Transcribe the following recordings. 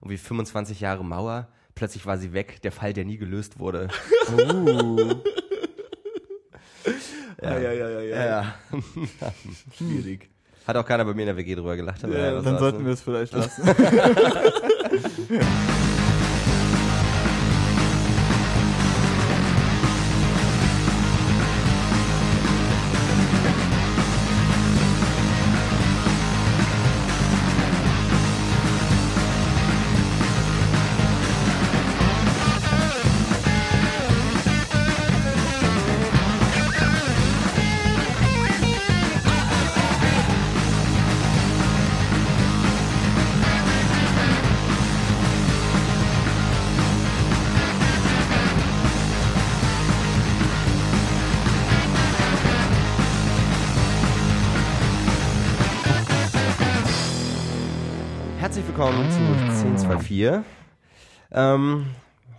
Und wie 25 Jahre Mauer, plötzlich war sie weg, der Fall, der nie gelöst wurde. Ja, ja, ja, ja, ja. Ja. Schwierig. Hat auch keiner bei mir in der WG drüber gelacht. aber Ja, dann sollten wir es vielleicht lassen. 4. Ähm,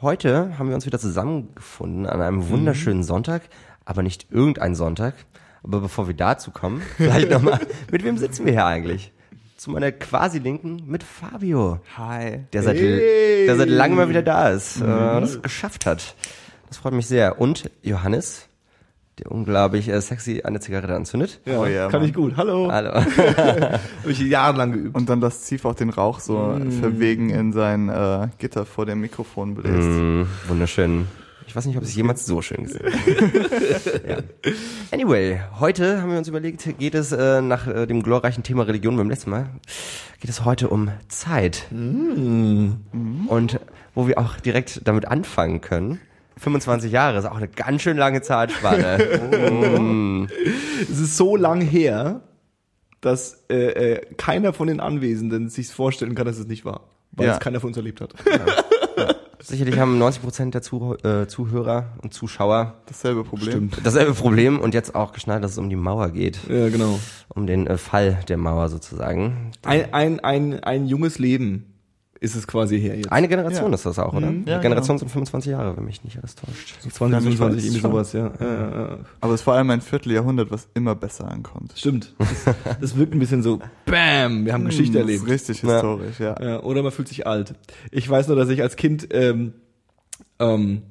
heute haben wir uns wieder zusammengefunden an einem mhm. wunderschönen Sonntag, aber nicht irgendein Sonntag. Aber bevor wir dazu kommen, vielleicht nochmal, mit wem sitzen wir hier eigentlich? Zu meiner quasi Linken mit Fabio. Hi. Der seit, hey. der seit langem mal wieder da ist, äh, mhm. äh, das geschafft hat. Das freut mich sehr. Und Johannes, der unglaublich äh, sexy eine Zigarette anzündet. Ja, Oh ja, kann Mann. ich gut. Hallo. Hallo. Habe ich jahrelang geübt. Und dann das Zief auch den Rauch so verwegen in sein äh, Gitter vor dem Mikrofon bläst. Mm, wunderschön. Ich weiß nicht, ob ich es jemals so schön gesehen habe. ja. Anyway, heute haben wir uns überlegt, geht es äh, nach äh, dem glorreichen Thema Religion beim letzten Mal, geht es heute um Zeit. Und wo wir auch direkt damit anfangen können. 25 Jahre ist auch eine ganz schön lange Zeitspanne. Es ist so lang her, dass äh, äh, keiner von den Anwesenden sich vorstellen kann, dass es nicht war. Weil Ja. es keiner von uns erlebt hat. Sicherlich haben 90 Prozent der Zuh äh, Zuhörer und Zuschauer Dasselbe Problem. Stimmt. dasselbe Problem und jetzt auch geschnallt, dass es um die Mauer geht. Ja, genau. Um den äh, Fall der Mauer sozusagen. Ein, ein, ein, ein junges Leben ist es quasi her jetzt. Eine Generation Ja. ist das auch, oder? Mhm. Ja, Generation sind 25 Jahre, wenn mich nicht alles täuscht. 20, Ja, ich 25, weiß irgendwie schon. sowas, ja. ja, ja, ja. Aber es ist vor allem ein Vierteljahrhundert, was immer besser ankommt. Stimmt. Das, das wirkt ein bisschen so, bam, wir haben Geschichte Das erlebt. ist richtig historisch, ja. Ja, oder man fühlt sich alt. Ich weiß nur, dass ich als Kind, ähm, ähm,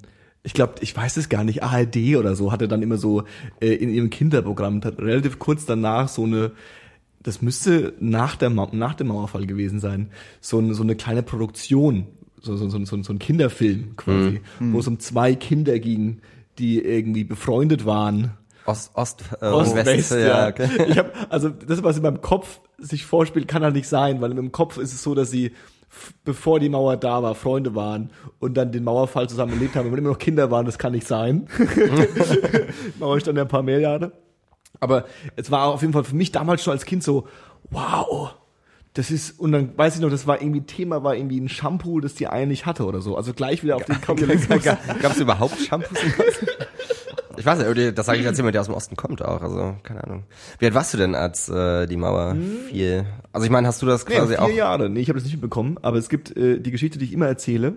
ich glaube, ich weiß es gar nicht, ARD oder so, hatte dann immer so äh, in ihrem Kinderprogramm hat relativ kurz danach so eine, das müsste nach, der Ma nach dem Mauerfall gewesen sein, so eine, so eine kleine Produktion, so, so, so, so, so ein Kinderfilm quasi, wo es um zwei Kinder ging, die irgendwie befreundet waren Ost, Ost, äh, Ost, West, West, ja. okay. Ich habe also das, was in meinem Kopf sich vorspielt, kann halt nicht sein, weil im Kopf ist es so, dass sie bevor die Mauer da war, Freunde waren und dann den Mauerfall zusammen erlebt haben, aber immer noch Kinder waren, das kann nicht sein. Mauer stand ja ein paar mehr Jahre. Aber es war auf jeden Fall für mich damals schon als Kind so, wow, das ist, und dann weiß ich noch, das war irgendwie, Thema war irgendwie ein Shampoo, das die eine nicht hatte oder so. Also gleich wieder auf den Kapitalismus. Gab es überhaupt Shampoos? Ich weiß nicht, das sage ich als jemand, der aus dem Osten kommt auch, also keine Ahnung. Wie alt warst du denn, als äh, die Mauer fiel? Also ich meine, hast du das Nee, quasi vier auch... Jahre. Nee, ich habe das nicht mitbekommen. Aber es gibt äh, die Geschichte, die ich immer erzähle,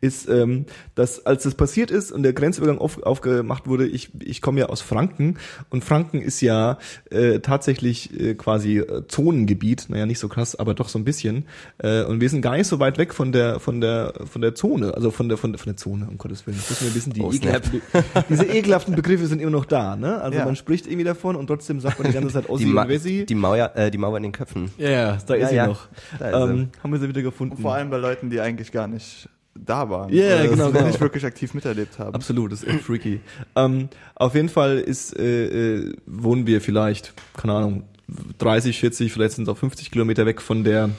ist, ähm, dass als das passiert ist und der Grenzübergang auf, aufgemacht wurde, ich, ich komme ja aus Franken und Franken ist ja äh, tatsächlich äh, quasi äh, Zonengebiet. Naja, nicht so krass, aber doch so ein bisschen. Äh, und wir sind gar nicht so weit weg von der von der von der Zone, also von der von der, von der Zone, um Gottes Willen. Das müssen wir wissen, die Oh, ekelhaften, diese ekelhaften Begriffe sind immer noch da. Ne? Also Ja. man spricht irgendwie davon und trotzdem sagt man die ganze Zeit Ossi Die, Ma und Wessi. die, Mauer, äh, die Mauer in den Köpfen. Ja, ja, da ist Ja, sie ja. noch. Da ist sie. ähm, haben wir sie wieder gefunden. Und vor allem bei Leuten, die eigentlich gar nicht da waren. Ja, Oder das genau, genau. nicht wirklich aktiv miterlebt haben. Absolut, das ist echt freaky. ähm, auf jeden Fall ist, äh, äh, wohnen wir vielleicht, keine Ahnung, 30, 40, vielleicht sind es auch 50 Kilometer weg von der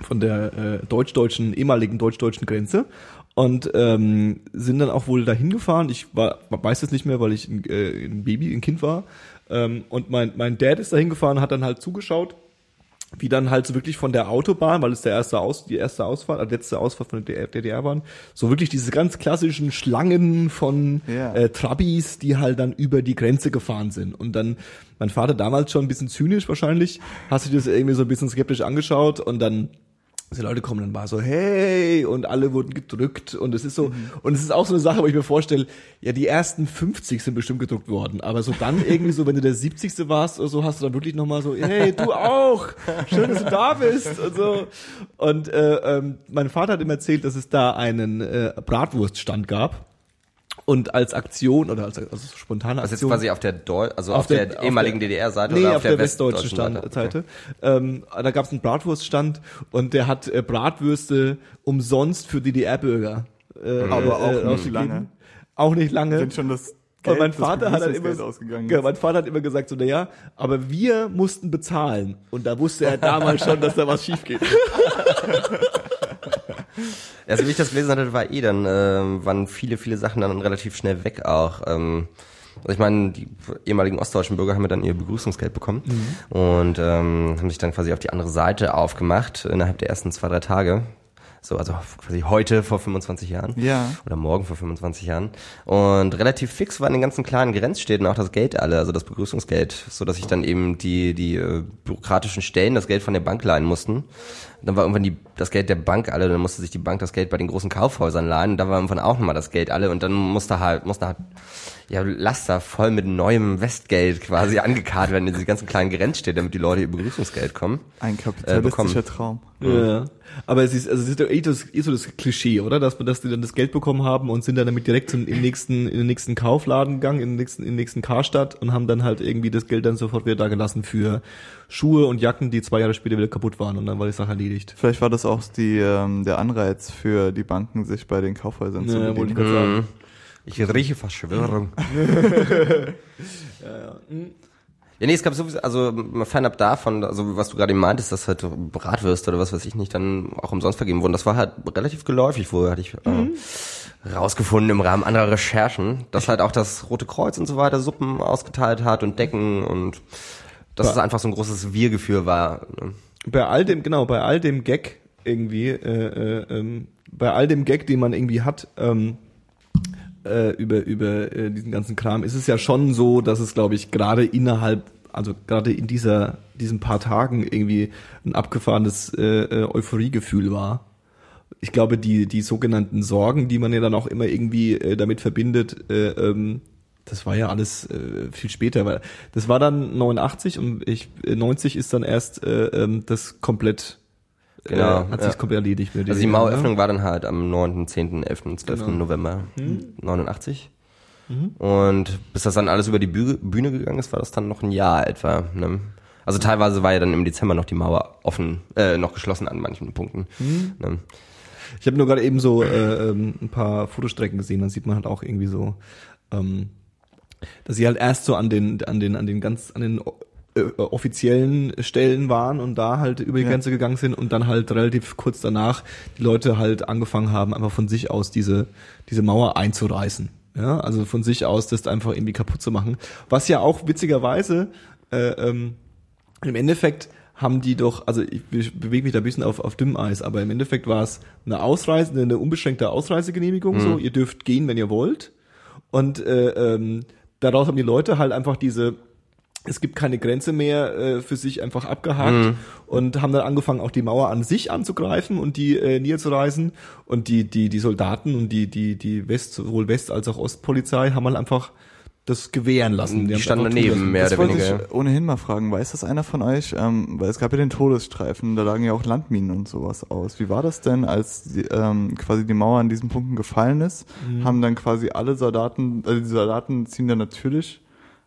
von der äh, deutsch-deutschen, ehemaligen deutsch-deutschen Grenze und ähm, sind dann auch wohl dahin gefahren. Ich war, weiß es nicht mehr, weil ich ein, äh, ein Baby, ein Kind war. Ähm, und mein, mein Dad ist dahin gefahren, hat dann halt zugeschaut, wie dann halt so wirklich von der Autobahn, weil es der erste Aus, die erste Ausfahrt, äh, letzte Ausfahrt von der DDR waren, so wirklich diese ganz klassischen Schlangen von Ja. äh, Trabis, die halt dann über die Grenze gefahren sind. Und dann, mein Vater damals schon ein bisschen zynisch wahrscheinlich, hast du dir das irgendwie so ein bisschen skeptisch angeschaut und dann die Leute kommen dann mal so, hey, und alle wurden gedrückt und es ist so, und es ist auch so eine Sache, wo ich mir vorstelle, ja, die ersten 50 sind bestimmt gedruckt worden, aber so dann irgendwie so, wenn du der 70. warst oder so, hast du dann wirklich nochmal so, hey, du auch, schön, dass du da bist und so. Und äh, ähm, mein Vater hat ihm erzählt, dass es da einen äh, Bratwurststand gab. Und als Aktion oder als, als spontane Also jetzt Aktion. quasi auf der Deu also auf, der, auf ehemaligen der- DDR-Seite Nee, oder auf der, westdeutschen westdeutschen Stand, Seite? Seite. Ähm, da gab es einen Bratwurststand und der hat äh, Bratwürste umsonst für DDR-Bürger. Äh, Aber auch äh, nicht lange. Auch nicht lange. Wenn schon das und mein das Vater hat dann immer, Begrüßungsgeld ausgegangen ja, ist. mein Vater hat immer gesagt so, naja, aber wir mussten bezahlen. Und da wusste er damals schon, dass da was schief geht. Also wie ich das gelesen hatte, war eh dann, ähm, waren viele, viele Sachen dann relativ schnell weg auch. Ähm, also ich meine, die ehemaligen ostdeutschen Bürger haben ja dann ihr Begrüßungsgeld bekommen und ähm, haben sich dann quasi auf die andere Seite aufgemacht innerhalb der ersten zwei, drei Tage. So, also quasi heute vor 25 Jahren. Ja. Oder morgen vor 25 Jahren. Und relativ fix war in den ganzen kleinen Grenzstädten auch das Geld alle, also das Begrüßungsgeld, so dass sich dann eben die, die äh, bürokratischen Stellen das Geld von der Bank leihen mussten. Dann war irgendwann die, das Geld der Bank alle, dann musste sich die Bank das Geld bei den großen Kaufhäusern leihen. Und da war irgendwann auch nochmal das Geld alle und dann musste halt, musste halt ja, Laster voll mit neuem Westgeld quasi angekarrt werden in diese ganzen kleinen Grenzstädte, damit die Leute ihr Begrüßungsgeld kommen. Ein Äh, kapitalistischer Traum. Ja. Aber es ist, also es ist doch eh, das, eh so das Klischee, oder? Dass, dass die dann das Geld bekommen haben und sind dann damit direkt zum, im nächsten, in den nächsten Kaufladen gegangen, in den nächsten, in den nächsten Karstadt und haben dann halt irgendwie das Geld dann sofort wieder da gelassen für Schuhe und Jacken, die zwei Jahre später wieder kaputt waren und dann war die Sache erledigt. Vielleicht war das auch die, ähm, der Anreiz für die Banken, sich bei den Kaufhäusern zu Ja, ich bedienen. gerade sagen. Ich rieche Verschwörung. Ja, nee, es gab sowieso, also mal fernab davon, also was du gerade meintest, dass halt Bratwürste oder was weiß ich nicht dann auch umsonst vergeben wurden, das war halt relativ geläufig, wo hatte ich äh, rausgefunden im Rahmen anderer Recherchen, dass halt auch das Rote Kreuz und so weiter Suppen ausgeteilt hat und Decken und dass es einfach so ein großes Wir-Gefühl war. ne? bei all dem, genau, bei all dem Gag irgendwie, äh, äh, ähm, bei all dem Gag, den man irgendwie hat, ähm, äh, über, über äh, diesen ganzen Kram, ist es ja schon so, dass es, glaube ich, gerade innerhalb, also gerade in dieser, diesen paar Tagen irgendwie ein abgefahrenes äh, äh, Euphoriegefühl war. Ich glaube, die, die sogenannten Sorgen, die man ja dann auch immer irgendwie äh, damit verbindet, äh, ähm, das war ja alles äh, viel später, weil das war dann 89 und ich äh, 90 ist dann erst äh, ähm, das komplett Genau, äh, hat ja. sich komplett erledigt. Also die dem, Maueröffnung war dann halt am 9., 10., 11., 12. Genau. November 89. Und bis das dann alles über die Bühne, Bühne gegangen ist, war das dann noch ein Jahr etwa. Ne? Also teilweise war ja dann im Dezember noch die Mauer offen, äh, noch geschlossen an manchen Punkten. Ne? Ich habe nur gerade eben so äh, ähm, ein paar Fotostrecken gesehen, dann sieht man halt auch irgendwie so, ähm, dass sie halt erst so an den, an den, an den ganz, an den äh, offiziellen Stellen waren und da halt über die Ja. Grenze gegangen sind und dann halt relativ kurz danach die Leute halt angefangen haben, einfach von sich aus diese, diese Mauer einzureißen. Ja, also von sich aus das einfach irgendwie kaputt zu machen. Was ja auch witzigerweise äh, ähm, im Endeffekt haben die doch, also ich be- bewege mich da ein bisschen auf, auf dünnem Eis, aber im Endeffekt war es eine Ausreise, eine unbeschränkte Ausreisegenehmigung, so, ihr dürft gehen, wenn ihr wollt. Und äh, ähm, daraus haben die Leute halt einfach diese, es gibt keine Grenze mehr äh, für sich einfach abgehakt und haben dann angefangen, auch die Mauer an sich anzugreifen und die äh, niederzureißen. Und die, die, die Soldaten und die, die, die West, sowohl West- als auch Ostpolizei haben halt einfach das gewähren lassen. Die haben's standen daneben, mehr Das oder wollte weniger. ich ohnehin mal fragen. Weiß das einer von euch? Ähm, weil es gab ja den Todesstreifen, da lagen ja auch Landminen und sowas aus. Wie war das denn, als die, ähm, quasi die Mauer an diesen Punkten gefallen ist? Mhm. Haben dann quasi alle Soldaten, also die Soldaten ziehen dann natürlich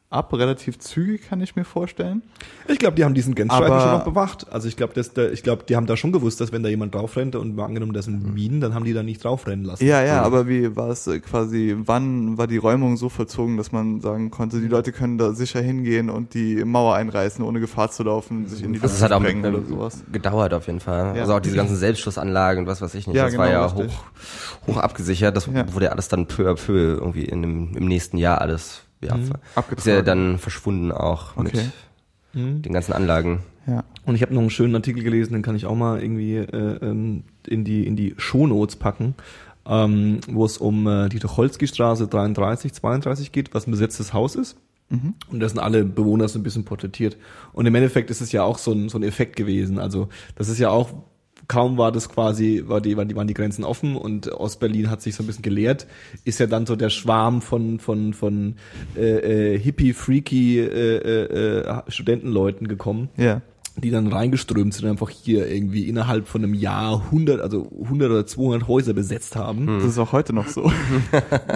ab, relativ zügig, kann ich mir vorstellen. Ich glaube, die haben diesen Grenzstreifen schon noch bewacht. Also ich glaube, da, ich glaube, die haben da schon gewusst, dass wenn da jemand draufrennt und mal angenommen, das sind Minen, dann haben die da nicht draufrennen lassen. Ja, ja, aber wie war es äh, quasi, wann war die Räumung so vollzogen, dass man sagen konnte, die Leute können da sicher hingehen und die Mauer einreißen, ohne Gefahr zu laufen, sich in die Also Luft auch zu sprengen oder sowas? gedauert auf jeden Fall. Ja. Also auch diese ganzen Selbstschussanlagen und was weiß ich nicht. Ja, das war genau, ja richtig. hoch, hoch abgesichert. Das Ja. wurde ja alles dann peu à peu irgendwie in dem, im nächsten Jahr alles ja, Mhm. ist ja dann verschwunden auch Okay. mit den ganzen Anlagen. Ja. Und ich habe noch einen schönen Artikel gelesen, den kann ich auch mal irgendwie äh, ähm, in die in die Shownotes packen, ähm, wo es um äh, die Tucholsky-Straße 33, 32 geht, was ein besetztes Haus ist. Und da sind alle Bewohner so ein bisschen porträtiert. Und im Endeffekt ist es ja auch so ein, so ein Effekt gewesen. Also das ist ja auch kaum war das quasi, war die, waren die, waren die Grenzen offen und Ostberlin hat sich so ein bisschen geleert, ist ja dann so der Schwarm von, von, von äh, äh, hippie, freaky äh, äh, äh, Studentenleuten gekommen Ja. Die dann reingeströmt sind einfach hier irgendwie innerhalb von einem Jahr 100, also 100 oder 200 Häuser besetzt haben. Das ist auch heute noch so.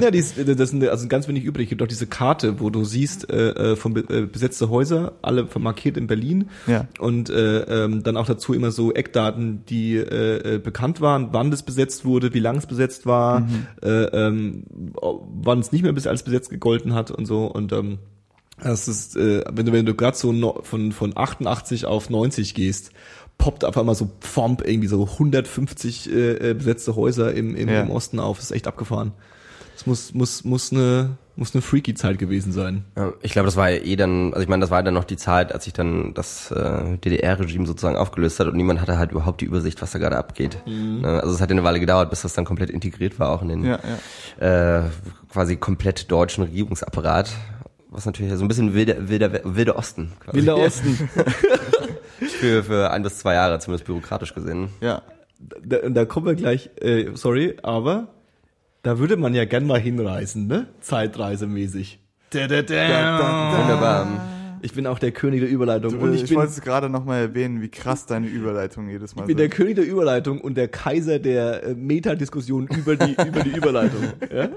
Ja, die ist, das sind also ganz wenig übrig. Es gibt auch diese Karte, wo du siehst, äh, äh, von be äh, besetzte Häuser, alle markiert in Berlin. Ja. Und äh, ähm, dann auch dazu immer so Eckdaten, die äh, äh, bekannt waren, wann das besetzt wurde, wie lang es besetzt war, äh, ähm, wann es nicht mehr bis als besetzt gegolten hat und so. Und ähm, das ist, äh, wenn du, wenn du gerade so no, von, von 88 auf 90 gehst, poppt auf einmal so Pfomp irgendwie so 150 äh, äh, besetzte Häuser im, im, Ja. im Osten auf. Das ist echt abgefahren. Das muss, muss, muss eine, muss eine freaky Zeit gewesen sein. Ja, ich glaube, das war eh dann, also ich meine, das war dann noch die Zeit, als sich dann das äh, DDR-Regime sozusagen aufgelöst hat und niemand hatte halt überhaupt die Übersicht, was da gerade abgeht. Ne, Also es hat ja eine Weile gedauert, bis das dann komplett integriert war, auch in den Ja, ja. äh, quasi komplett deutschen Regierungsapparat. Was natürlich so ein bisschen wilder, wilder, wilder Osten. Quasi. Wilder Osten. Für, für ein bis zwei Jahre, zumindest bürokratisch gesehen. Ja. da, und da kommen wir gleich, äh, sorry, aber da würde man ja gern mal hinreisen, ne? Zeitreisemäßig. Da, da, da. Wunderbar. Ich bin auch der König der Überleitung. Du, und ich ich wollte es gerade noch mal erwähnen, wie krass deine Überleitung jedes Mal ich bin der sind. König der Überleitung und der Kaiser der äh, Metadiskussion über die, über die Überleitung. Ja?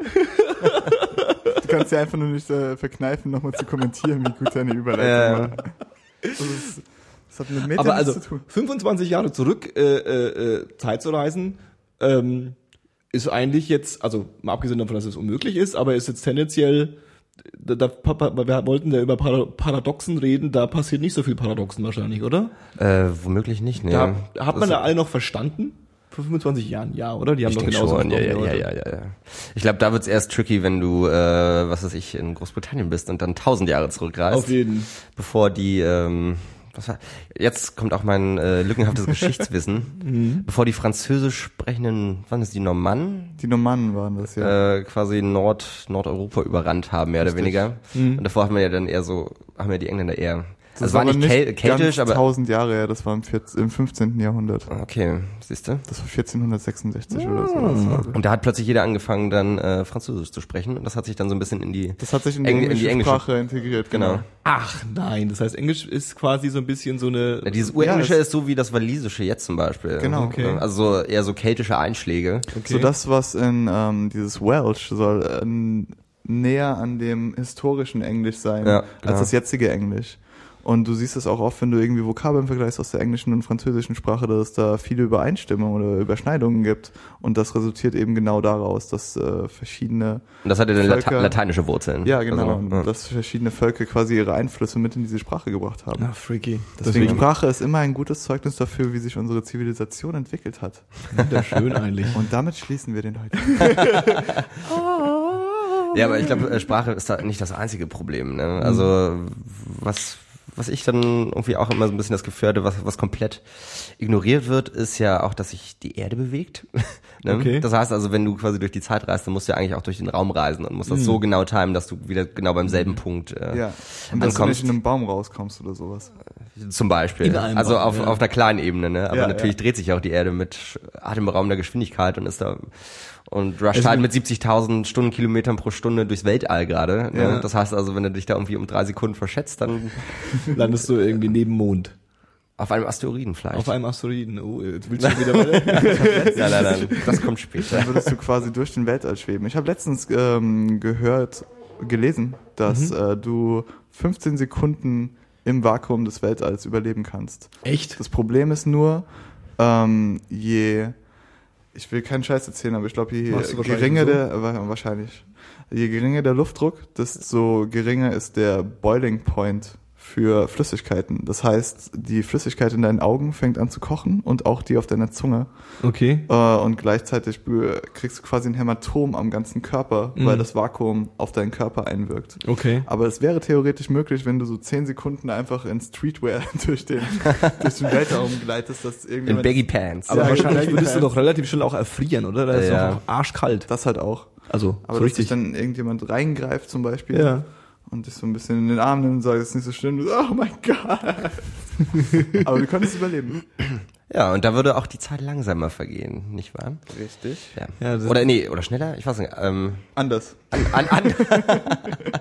Du kannst dir einfach nur nicht äh, verkneifen, nochmal zu kommentieren, wie gut deine Überleitung Ja. war. Das, ist, das hat mit Meta Aber also zu tun. 25 Jahre zurück äh, äh, äh, Zeit zu reisen, ähm, ist eigentlich jetzt, also mal abgesehen davon, dass es unmöglich ist, aber ist jetzt tendenziell, da, da, wir wollten ja über Para- Paradoxen reden, da passiert nicht so viel Paradoxen wahrscheinlich, oder? Äh, womöglich nicht, ne. Da, hat man Das- da alle noch verstanden? Vor 25 Jahren, ja, oder? Die haben Ich doch genauso schon, ja, ja, ja, ja, ja, ja. Ich glaube, da wird's erst tricky, wenn du, äh, was weiß ich, in Großbritannien bist und dann tausend Jahre zurückreist. Auf jeden. bevor die, ähm, was war, jetzt kommt auch mein äh, lückenhaftes Geschichtswissen, bevor die französisch sprechenden, wann ist die Normannen, Die Normannen waren das, ja. äh, quasi Nord Nordeuropa überrannt haben, mehr oder weniger. Und davor haben wir ja dann eher so, haben ja die Engländer eher, also es war aber nicht, kel keltisch, aber, tausend Jahre her, das war im, 14, im 15. Jahrhundert. okay, siehst du? Das war 1466 oder so. Das, war, Und da hat plötzlich jeder angefangen, dann äh, Französisch zu sprechen. Und das hat sich dann so ein bisschen in die, das hat sich in die, Eng- in die englische, Sprache integriert, genau. Ach nein, das heißt, Englisch ist quasi so ein bisschen so eine. Ja, dieses Urenglische Ja, ist so wie das Walisische jetzt zum Beispiel. Genau. Okay. Also so eher so keltische Einschläge. So das, was in ähm, dieses Welsh soll äh, näher an dem historischen Englisch sein, Ja, als genau. das jetzige Englisch. Und du siehst es auch oft, wenn du irgendwie Vokabeln vergleichst aus der englischen und französischen Sprache, dass es da viele Übereinstimmungen oder Überschneidungen gibt. Und das resultiert eben genau daraus, dass äh, verschiedene, Und das hatte dann Late Völker- lateinische Wurzeln. ja genau, Also, ja. dass verschiedene Völker quasi ihre Einflüsse mit in diese Sprache gebracht haben. Ach, freaky. Deswegen Sprache ist immer ein gutes Zeugnis dafür, wie sich unsere Zivilisation entwickelt hat. wunderschön eigentlich. Und damit schließen wir den heute. Ja, aber ich glaube, äh, Sprache ist da nicht das einzige Problem. Ne? Also was was ich dann irgendwie auch immer so ein bisschen das Gefühl hatte, was, was komplett ignoriert wird, ist ja auch, dass sich die Erde bewegt. ne? Okay. Das heißt also, wenn du quasi durch die Zeit reist, dann musst du ja eigentlich auch durch den Raum reisen und musst das so genau timen, dass du wieder genau beim selben Punkt äh, Ja. Und dass du ankommst. nicht in einem Baum rauskommst oder sowas. Zum Beispiel. In einem Also Raum, auf, ja. auf einer kleinen Ebene, ne? Aber Ja, natürlich ja. dreht sich auch die Erde mit atemberaubender Geschwindigkeit und ist da und rusht Also halt mit- mit 70.000 Stundenkilometern pro Stunde durchs Weltall gerade. Ne? Ja. Das heißt also, wenn du dich da irgendwie um drei Sekunden verschätzt, dann Landest du irgendwie neben Mond. auf einem Asteroiden vielleicht. Auf einem Asteroiden. Oh, jetzt willst du wieder weiter. nein, nein, nein. Das kommt später. Dann würdest du quasi durch den Weltall schweben. Ich habe letztens ähm, gehört, gelesen, dass äh, du 15 Sekunden im Vakuum des Weltalls überleben kannst. Echt? Das Problem ist nur, ähm, je, ich will keinen Scheiß erzählen, aber ich glaube, je geringer so? der, wa- wahrscheinlich, je geringer der Luftdruck, desto geringer ist der Boiling Point für Flüssigkeiten. Das heißt, die Flüssigkeit in deinen Augen fängt an zu kochen und auch die auf deiner Zunge. Okay. Äh, und gleichzeitig kriegst du quasi ein Hämatom am ganzen Körper, Mhm. weil das Vakuum auf deinen Körper einwirkt. Okay. Aber es wäre theoretisch möglich, wenn du so 10 Sekunden einfach in Streetwear durch den, durch den Weltraum gleitest, dass In irgendjemand... Baggy Pants. Aber Ja, wahrscheinlich genau. würdest du doch relativ schnell auch erfrieren, oder? Da ist Ja. doch auch arschkalt. das halt auch. Also, Aber so dass sich richtig. dann irgendjemand reingreift zum Beispiel Ja. Und dich so ein bisschen in den Arm nimmt und sagt, es ist nicht so schlimm. Du, so, oh mein Gott. Aber du könntest überleben. Ja, und da würde auch die Zeit langsamer vergehen, nicht wahr? Richtig. Ja. Ja, oder nee, oder schneller? Ich weiß nicht. Ähm, Anders. an, an, an,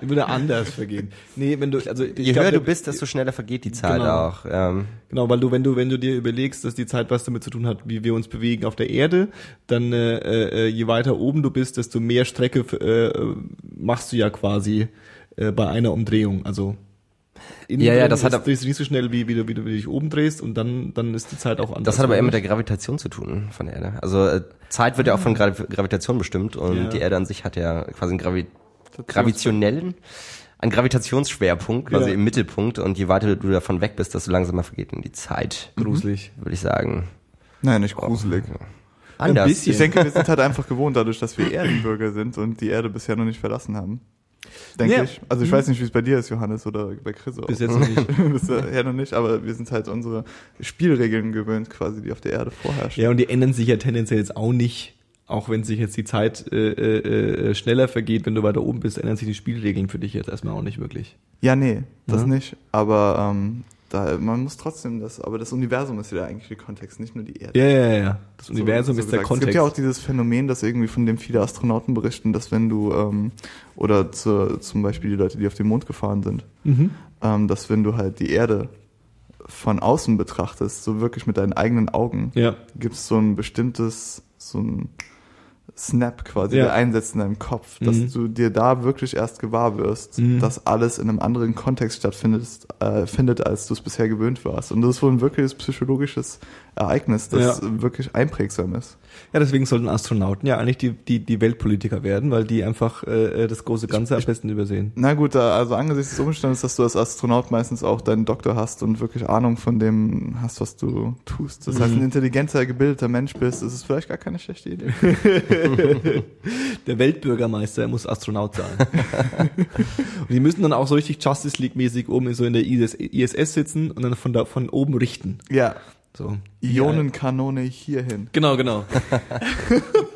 Würde anders vergehen. Nee, wenn du, also ich je glaub, höher du bist, desto schneller vergeht die Zeit Genau. auch. Ähm, Genau, weil du, wenn du, wenn du dir überlegst, dass die Zeit was damit zu tun hat, wie wir uns bewegen auf der Erde, dann äh, äh, je weiter oben du bist, desto mehr Strecke äh, machst du ja quasi äh, bei einer Umdrehung. Also innen Ja, ja, das hat ist, ab- drehst du nicht so schnell, wie, wie, du, wie du dich oben drehst und dann, dann ist die Zeit auch anders. das hat aber eher mit der Gravitation zu tun von der Erde. Also äh, Zeit wird ja auch von Gra Gravitation bestimmt und Ja. die Erde an sich hat ja quasi einen Gravi gravitionellen, einen Gravitationsschwerpunkt quasi Ja. im Mittelpunkt und je weiter du davon weg bist, desto langsamer vergeht denn die Zeit. gruselig. Würde ich sagen. Nein, nicht gruselig. Anders. bisschen. Ich denke, wir sind halt einfach gewohnt, dadurch, dass wir Erdenbürger sind und die Erde bisher noch nicht verlassen haben. Denke Ja. ich. Also ich weiß nicht, wie es bei dir ist, Johannes, oder bei Chris. auch. Bis jetzt noch nicht. Bisher noch nicht, aber wir sind halt unsere Spielregeln gewöhnt, quasi, die auf der Erde vorherrschen. Ja, und die ändern sich ja tendenziell jetzt auch nicht, auch wenn sich jetzt die Zeit äh, äh, äh, schneller vergeht, wenn du weiter oben bist, ändern sich die Spielregeln für dich jetzt erstmal auch nicht wirklich. Ja, nee, das Ja. nicht. Aber ähm, da, man muss trotzdem das, aber das Universum ist ja der eigentliche Kontext, nicht nur die Erde. Ja, ja, ja. Das So- Universum so ist der gesagt. Kontext. Es gibt ja auch dieses Phänomen, das irgendwie von dem viele Astronauten berichten, dass wenn du, ähm, oder zu, zum Beispiel die Leute, die auf den Mond gefahren sind, mhm. ähm, dass wenn du halt die Erde von außen betrachtest, so wirklich mit deinen eigenen Augen, Ja. gibt es so ein bestimmtes, so ein Snap quasi, Ja. der einsetzt in deinem Kopf, dass Mhm. du dir da wirklich erst gewahr wirst, Mhm. dass alles in einem anderen Kontext stattfindet, äh, findet, als du es bisher gewöhnt warst. Und das ist wohl ein wirkliches psychologisches Ereignis, das wirklich einprägsam ist. Ja, deswegen sollten Astronauten ja eigentlich die, die, die Weltpolitiker werden, weil die einfach äh, das große Ganze am besten übersehen. Na gut, also angesichts des Umstandes, dass du als Astronaut meistens auch deinen Doktor hast und wirklich Ahnung von dem hast, was du tust. Das heißt, Mhm. ein intelligenter, gebildeter Mensch bist, ist es vielleicht gar keine schlechte Idee. Der Weltbürgermeister muss Astronaut sein. und die müssen dann auch so richtig Justice League-mäßig oben so in der ISS, ISS sitzen und dann von, da, von oben richten. Ja, So. Ionenkanone hierhin. Genau, genau.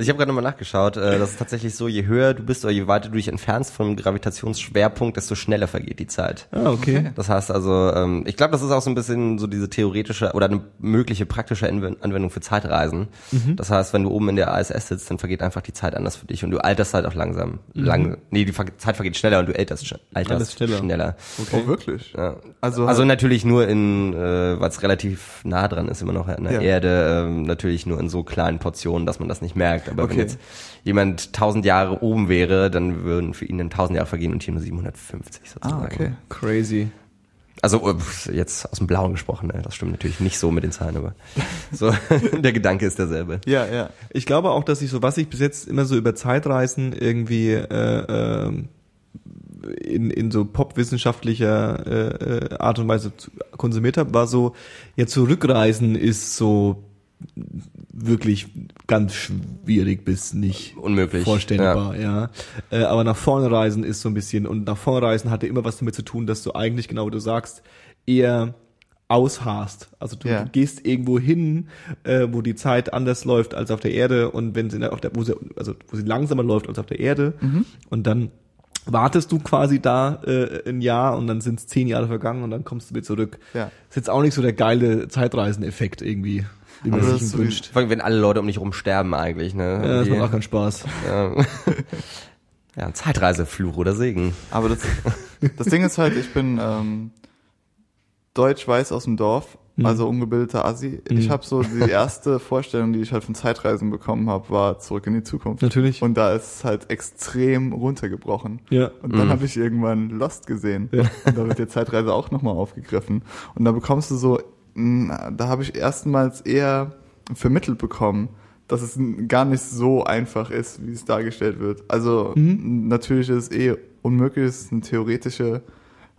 Also ich habe gerade nochmal nachgeschaut, äh, das ist tatsächlich so, je höher du bist oder je weiter du dich entfernst vom Gravitationsschwerpunkt, desto schneller vergeht die Zeit. Ah, okay. Das heißt also, ähm, ich glaube, das ist auch so ein bisschen so diese theoretische oder eine mögliche praktische Anw- Anwendung für Zeitreisen. Das heißt, wenn du oben in der ISS sitzt, dann vergeht einfach die Zeit anders für dich und du alterst halt auch langsam. Lang, nee, die Zeit vergeht schneller und du alterst, sch- alterst Alles schneller. schneller. Oh, wirklich? Ja. Also, Also natürlich nur in, äh, weil es relativ nah dran ist, immer noch an der Ja. Erde, ähm, natürlich nur in so kleinen Portionen, dass man das nicht merkt. Aber wenn Okay. jetzt jemand tausend Jahre oben wäre, dann würden für ihn dann tausend Jahre vergehen und hier nur 750 sozusagen. ah, okay. Crazy. Also äh, pf, jetzt aus dem Blauen gesprochen, ne? das stimmt natürlich nicht so mit den Zahlen, aber so der Gedanke ist derselbe. Ja, ja. Ich glaube auch, dass ich so, was ich bis jetzt immer so über Zeitreisen irgendwie äh, ähm, in, in so popwissenschaftlicher äh, äh, Art und Weise konsumiert habe, war so, ja, zurückreisen ist so wirklich ganz schwierig bis nicht Unmöglich. vorstellbar, ja. Äh, aber nach vorne reisen ist so ein bisschen, und nach vorne reisen hatte immer was damit zu tun, dass du eigentlich, genau wie du sagst, eher ausharst. Also du, Ja. du gehst irgendwo hin, äh, wo die Zeit anders läuft als auf der Erde und wenn sie auf der, wo sie, also wo sie langsamer läuft als auf der Erde und dann wartest du quasi da äh, ein Jahr und dann sind es zehn Jahre vergangen und dann kommst du wieder zurück. Ja. Ist jetzt auch nicht so der geile Zeitreiseneffekt irgendwie, wie man Aber sich wünscht. Vor allem, wenn alle Leute um dich rum sterben eigentlich, ne? Ja, das macht auch keinen Spaß. ja. ja, Zeitreise, Fluch oder Segen. Aber das, das Ding ist halt, ich bin ähm, deutsch-weiß aus dem Dorf, Mhm. also ungebildeter Assi. Ich Mhm. habe so die erste Vorstellung, die ich halt von Zeitreisen bekommen habe, war zurück in die Zukunft. Natürlich. Und da ist es halt extrem runtergebrochen. Ja. Und dann Mhm. habe ich irgendwann Lost gesehen. Ja. Und da wird die Zeitreise auch nochmal aufgegriffen. Und da bekommst du so, da habe ich erstmals eher vermittelt bekommen, dass es gar nicht so einfach ist, wie es dargestellt wird. Also Mhm. natürlich ist es eh unmöglich, es ist eine theoretische,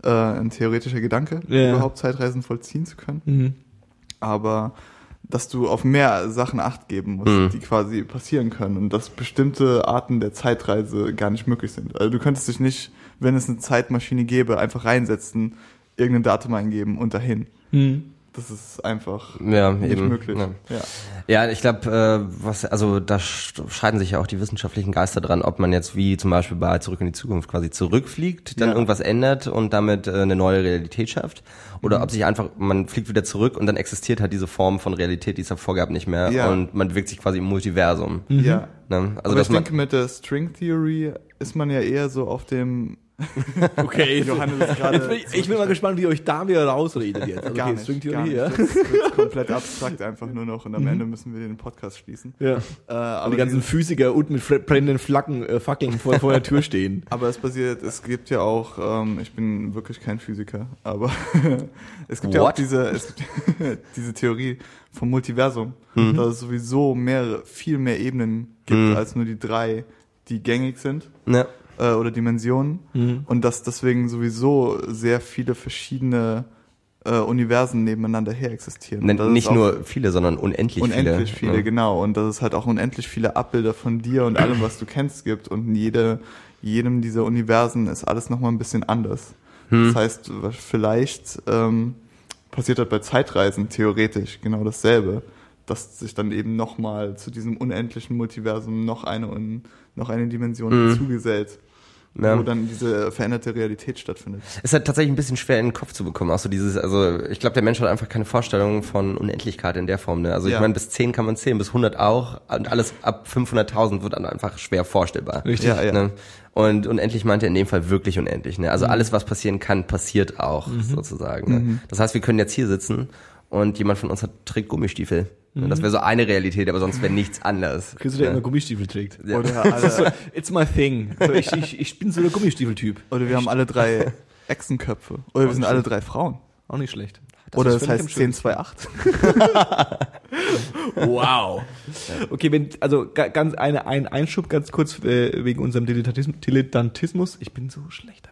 äh, ein theoretischer Gedanke, Ja. überhaupt Zeitreisen vollziehen zu können. Mhm. Aber dass du auf mehr Sachen Acht geben musst, Mhm. die quasi passieren können und dass bestimmte Arten der Zeitreise gar nicht möglich sind. Also du könntest dich nicht, wenn es eine Zeitmaschine gäbe, einfach reinsetzen, irgendein Datum eingeben und dahin. Mhm. Das ist einfach Ja, nicht eben. möglich. Ja. Ja. Ja, ich glaube, äh, was, also da sch- scheiden sich ja auch die wissenschaftlichen Geister dran, ob man jetzt wie zum Beispiel bei Zurück in die Zukunft quasi zurückfliegt, dann Ja. irgendwas ändert und damit äh, eine neue Realität schafft, oder ob sich einfach, man fliegt wieder zurück und dann existiert halt diese Form von Realität, die es davor gab, nicht mehr Ja. und man bewegt sich quasi im Multiversum. ja. Ne? Also Aber ich denke, mit der String Theory ist man ja eher so auf dem Okay. Johannes ist gerade bin ich, ich bin mal gespannt, wie ihr euch da wieder rausredet jetzt. Also, gar okay, nicht. Gar nicht. ja. Das wird komplett abstrakt einfach nur noch und am Ende müssen wir den Podcast schließen. ja. Äh, Aber die ganzen Physiker unten mit brennenden Flaggen, äh, Fackeln vor, vor der Tür stehen. Aber es basiert, es gibt ja auch, ähm, ich bin wirklich kein Physiker, aber es gibt ja auch What? diese, es gibt diese Theorie vom Multiversum, Mhm. dass es sowieso mehrere, viel mehr Ebenen gibt als nur die drei, die gängig sind ne? Äh, oder Dimensionen Mhm. und dass deswegen sowieso sehr viele verschiedene äh, Universen nebeneinander her existieren. Ist Nicht nur viele, sondern unendlich, unendlich viele, Ja. genau. Und dass es halt auch unendlich viele Abbilder von dir und allem, was du kennst, gibt. Und in jede, jedem dieser Universen ist alles nochmal ein bisschen anders. Hm. Das heißt, vielleicht ähm, passiert halt bei Zeitreisen theoretisch genau dasselbe. Dass sich dann eben nochmal zu diesem unendlichen Multiversum noch eine und noch eine Dimension Hm. hinzugesellt, Ja. wo dann diese veränderte Realität stattfindet. Ist halt tatsächlich ein bisschen schwer in den Kopf zu bekommen. Auch so dieses, also ich glaube, der Mensch hat einfach keine Vorstellung von Unendlichkeit in der Form. Ne? Also ich Ja. meine, bis 10 kann man zählen, bis 100 auch. Und alles ab 500.000 wird dann einfach schwer vorstellbar. Richtig. Ja, ja. Ne? Und unendlich meint er in dem Fall wirklich unendlich. Ne? Also alles, was passieren kann, passiert auch sozusagen. Ne? Das heißt, wir können jetzt hier sitzen und jemand von uns hat trägt Gummistiefel. Und Das wäre so eine Realität, aber sonst wäre nichts anders. Chris, der ne? immer Gummistiefel trägt. Ja. Oder, alle, It's my thing. So, ich, ich, ich bin so der Gummistiefel-Typ. oder wir haben alle drei Echsenköpfe. Oder wir sind alle drei Frauen. Auch nicht schlecht. Oder ist das heißt am schönsten. 1028. Wow. Okay, wenn, also ga- ganz eine, ein Einschub ganz kurz äh, wegen unserem Dilettantismus. Ich bin so schlecht.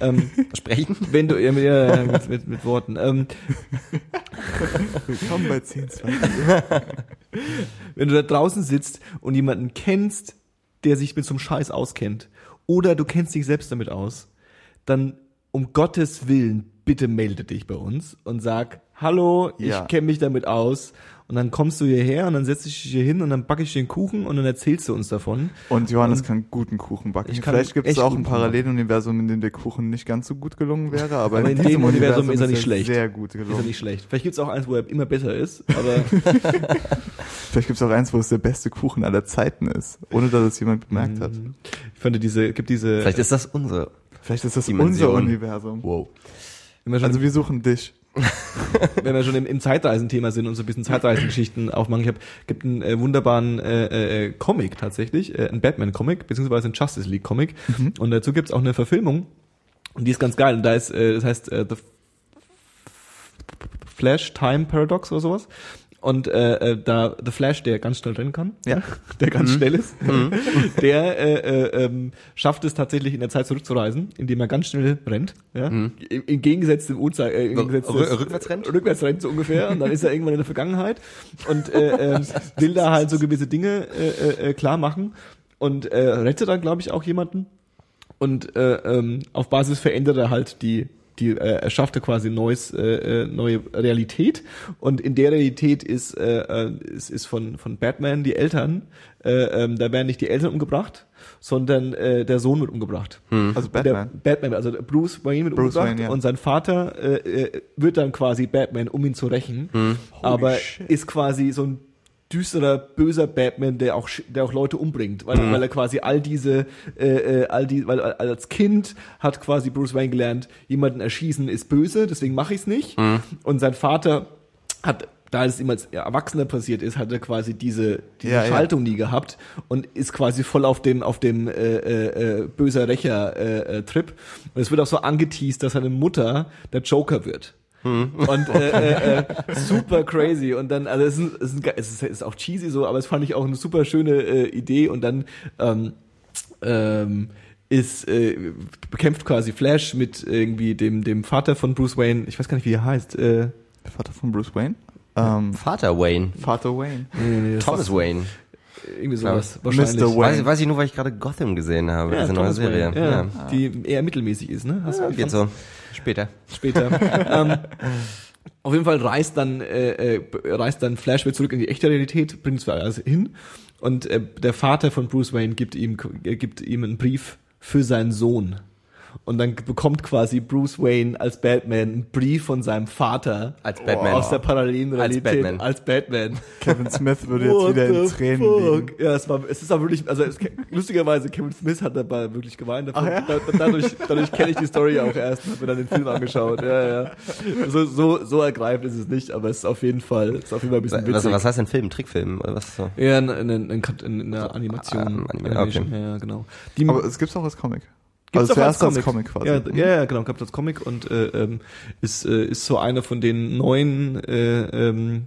Ähm, Sprechen? wenn du, ja, ja, mit, mit, mit Worten. Ähm, Willkommen bei 1028. wenn du da draußen sitzt und jemanden kennst, der sich mit so einem Scheiß auskennt, oder du kennst dich selbst damit aus, dann um Gottes Willen, bitte melde dich bei uns und sag, hallo, Ja. ich kenne mich damit aus. Und dann kommst du hierher und dann setz ich dich hier hin und dann backe ich den Kuchen und dann erzählst du uns davon. Und Johannes kann guten Kuchen backen. Vielleicht gibt es auch ein Paralleluniversum, in dem der Kuchen nicht ganz so gut gelungen wäre, aber, Aber in diesem dem Universum ist er nicht schlecht. Sehr gut Ist ja gelungen. nicht schlecht. Vielleicht gibt's auch eins, wo er immer besser ist, aber Vielleicht gibt es auch eins, wo es der beste Kuchen aller Zeiten ist, ohne dass es jemand bemerkt hat. ich fand diese, gibt diese, Vielleicht ist das unser. Vielleicht ist das Dimension. unser Universum. Wow. Also wir suchen dich. Wenn wir schon im, im Zeitreisenthema sind und so ein bisschen Zeitreisengeschichten aufmachen, ich habe gibt einen äh, wunderbaren äh, äh, Comic tatsächlich, äh, einen Batman-Comic, beziehungsweise einen Justice League-Comic. Und dazu gibt's auch eine Verfilmung. Und die ist ganz geil. Und da ist, äh, das heißt, äh, The Flash Time Paradox oder sowas. Und äh, äh, da The Flash, der ganz schnell rennen kann, Ja. der ganz schnell ist, der äh, äh, ähm, schafft es tatsächlich in der Zeit zurückzureisen, indem er ganz schnell rennt. Ja? Im, Im Gegensatz zum Uhrzeit, äh, im So, Gegensatz rü- des- rückwärts rennt? Rückwärts rennt so ungefähr und dann ist er irgendwann in der Vergangenheit und äh, ähm, will da halt so gewisse Dinge äh, äh, äh, klar machen und äh, rettet dann, glaube ich, auch jemanden und äh, ähm, auf Basis verändert er halt die die äh, er schaffte quasi neues äh, äh, neue Realität und in der Realität ist äh, äh, ist, ist von von Batman die Eltern äh, ähm, da werden nicht die Eltern umgebracht sondern äh, der Sohn wird umgebracht Also der Batman. Batman, also Bruce Wayne wird Bruce umgebracht Wayne, ja. und sein Vater äh, äh, wird dann quasi Batman, um ihn zu rächen. Aber shit. ist quasi so ein düsterer, böser Batman, der auch, der auch Leute umbringt, weil, weil er quasi all diese, äh, äh, all die, weil als Kind hat quasi Bruce Wayne gelernt, jemanden erschießen ist böse, deswegen mache ich es nicht. Und sein Vater hat da es ihm als Erwachsener passiert ist, hat er quasi diese, diese Ja, ja. Schaltung nie gehabt und ist quasi voll auf dem auf dem äh, äh, äh, böser Rächer äh, äh, und es wird auch so angeteased, dass seine Mutter der Joker wird. Und äh, äh, äh, super crazy und dann also es ist, es ist, es ist, es ist auch cheesy so, aber es fand ich auch eine super schöne äh, Idee und dann ähm, ähm, ist äh, bekämpft quasi Flash mit irgendwie dem dem Vater von Bruce Wayne, ich weiß gar nicht wie er heißt. Äh, Der Vater von Bruce Wayne? Ähm, Vater Wayne. Vater Wayne. nee, Thomas Wayne. irgendwie sowas Mr. wahrscheinlich. Wayne. Weiß, weiß ich nur, weil ich gerade Gotham gesehen habe, Ja, diese neue Serie. Ja, Ja. Die eher mittelmäßig ist, ne? Hast Ja, du geht so. Später. Später. ähm, Auf jeden Fall reist dann, äh, äh, reist dann Flashback zurück in die echte Realität, bringt zwar alles hin und äh, der Vater von Bruce Wayne gibt ihm, äh, gibt ihm einen Brief für seinen Sohn. Und dann bekommt quasi Bruce Wayne als Batman einen Brief von seinem Vater Als Batman. aus der parallelen Als Realität Batman. als Batman. Kevin Smith würde jetzt wieder in Tränen fuck? liegen. Ja, es war, es ist auch wirklich, also es, lustigerweise, Kevin Smith hat dabei wirklich geweint. Davon, Ach ja? da, da- dadurch dadurch kenne ich die Story auch erst habe mir dann den Film angeschaut. Ja, ja. So, so, so ergreifend ist es nicht, aber es ist auf jeden Fall, es ist auf jeden Fall ein bisschen Was, witzig. was heißt denn Film? Trickfilm oder was? So? Ja, in, in, in, in, in einer Animation. ähm, Anime- Animation, okay. Ja, ja, genau. Die, Aber es gibt's auch als Comic. Gibt's also zuerst als Comic quasi. Ja, Mhm. ja, genau, gab als Comic und äh, ähm, ist äh, ist so einer von den neuen äh, ähm,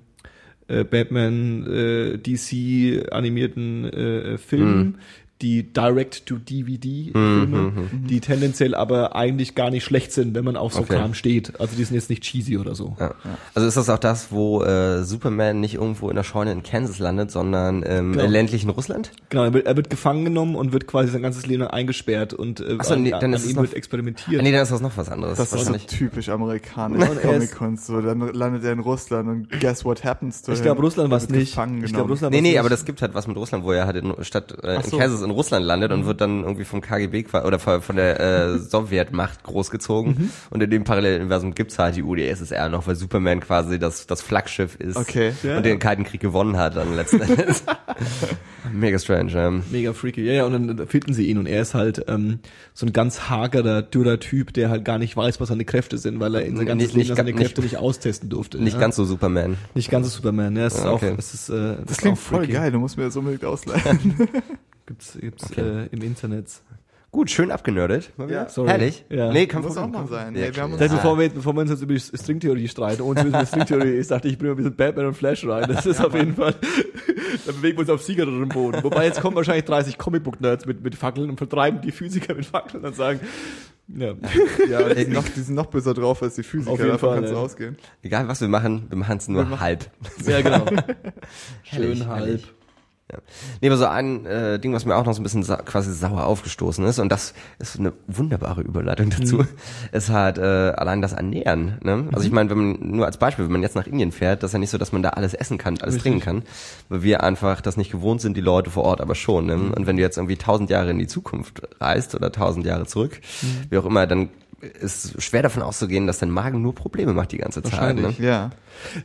äh, Batman äh, DC animierten äh, Filmen, die Direct to DVD Filme, die tendenziell aber eigentlich gar nicht schlecht sind, wenn man auf so Okay. Kram steht. Also die sind jetzt nicht cheesy oder so. Ja. Also ist das auch das, wo äh, Superman nicht irgendwo in der Scheune in Kansas landet, sondern im Genau. ländlichen Russland? Genau, er wird, er wird gefangen genommen und wird quasi sein ganzes Leben lang eingesperrt und äh, Ach so, nee, an, dann an ist ihm noch- wird experimentiert. Ah, nee, dann ist das noch was anderes. Das ist so typisch amerikanisch, er ist- Comic-Kunst. So, dann landet er in Russland und guess what happens to ich him? glaube, Russland war es nicht. gefangen Ich glaube, Russland Nee, nee, nicht. aber das gibt halt was mit Russland, wo er halt in, statt äh, Ach in so. Kansas in Russland landet und wird dann irgendwie vom KGB oder von der äh, Sowjetmacht großgezogen. Mhm. Und in dem Paralleluniversum gibt's halt die UdSSR noch, weil Superman quasi das, das Flaggschiff ist Okay. Ja. und den Kalten Krieg gewonnen hat dann letzten Endes. Mega strange. Ähm. Mega freaky. Ja, ja, und dann finden sie ihn und er ist halt ähm, so ein ganz hagerer, dürrer Typ, der halt gar nicht weiß, was seine Kräfte sind, weil er in sein ganzes Nicht- Leben seine Kräfte nicht- nicht, austesten durfte. Nicht ja? ganz so Superman. nicht ganz so Superman. Ja, es ist Ja, okay. auch, es ist, äh, Das ist klingt auch voll geil, du musst mir das unbedingt ausleihen. Gibt's, gibt's Okay. äh, im Internet. Gut, schön abgenördet. Ja. Sorry. Herrlich. Ja. Nee, kein Muss auch mal sein. Ja, wir haben uns- Das heißt, bevor, wir, bevor wir uns jetzt über die Stringtheorie streiten, und über die Stringtheorie ist, dachte ich, ich bringe ein bisschen Batman und Flash rein. Das ist auf jeden Fall, dann bewegen wir uns auf siegerem Boden. Wobei jetzt kommen wahrscheinlich 30 Comicbook-Nerds mit, mit Fackeln und vertreiben die Physiker mit Fackeln und sagen, ja, ja, die sind, noch, die sind noch böser drauf als die Physiker, Auf jeden davon Fall, kannst du ja. ausgehen. Egal was wir machen, wir machen es nur halb. ja genau. Schön halb. Ja. Nee, aber so ein äh, Ding, was mir auch noch so ein bisschen sa quasi sauer aufgestoßen ist, und das ist eine wunderbare Überleitung dazu, Mhm. ist halt äh, allein das Ernähren. Ne? Also ich meine, wenn man nur als Beispiel, wenn man jetzt nach Indien fährt, das ist ja nicht so, dass man da alles essen kann, alles Richtig. trinken kann, weil wir einfach das nicht gewohnt sind, die Leute vor Ort aber schon. Ne? Mhm. Und wenn du jetzt irgendwie tausend Jahre in die Zukunft reist oder tausend Jahre zurück, Mhm. wie auch immer, dann ist schwer davon auszugehen, dass dein Magen nur Probleme macht die ganze Zeit. Ne? Wahrscheinlich. Ja.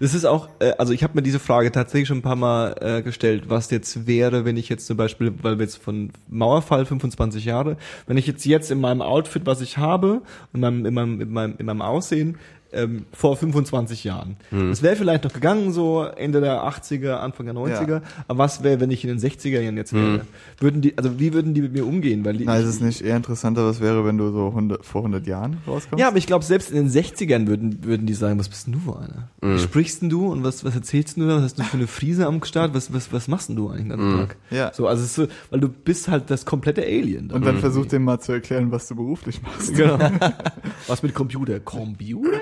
Das ist auch, äh, also ich habe mir diese Frage tatsächlich schon ein paar Mal äh, gestellt, was jetzt wäre, wenn ich jetzt zum Beispiel, weil wir jetzt von Mauerfall 25 Jahre, wenn ich jetzt jetzt in meinem Outfit, was ich habe, in meinem, in meinem, in meinem, in meinem Aussehen, ähm, vor 25 Jahren. Es wäre vielleicht noch gegangen, so Ende der 80er, Anfang der 90er, Ja. aber was wäre, wenn ich in den 60er Jahren jetzt wäre? Würden die, also wie würden die mit mir umgehen? Weil die, Na, ist es nicht eher interessanter, was wäre, wenn du so 100, vor 100 Jahren rauskommst? Ja, aber ich glaube, selbst in den 60ern würden, würden die sagen, was bist denn du für einer? Wie sprichst denn du und was, was erzählst denn du da? Was hast du für eine Frise am Start? Was, was, was machst denn du eigentlich den ganzen Tag? Ja. So, also so, weil du bist halt das komplette Alien. Und dann versuch dem mal zu erklären, was du beruflich machst. Genau. Was mit Computer? Computer?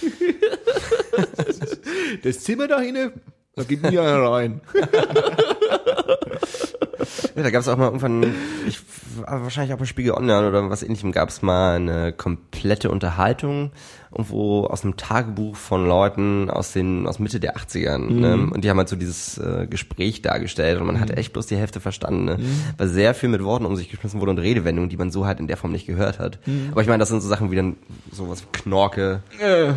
das Zimmer da hinten, da geht nie einer rein. Ja, da gab es auch mal irgendwann, ich, wahrscheinlich auch bei Spiegel Online oder was ähnlichem, gab es mal eine komplette Unterhaltung irgendwo aus einem Tagebuch von Leuten aus den aus Mitte der 80ern. Ne? Und die haben halt so dieses äh, Gespräch dargestellt und man hat echt bloß die Hälfte verstanden, ne? weil sehr viel mit Worten um sich geschmissen wurde und Redewendungen, die man so halt in der Form nicht gehört hat. Aber ich meine, das sind so Sachen wie dann sowas wie Knorke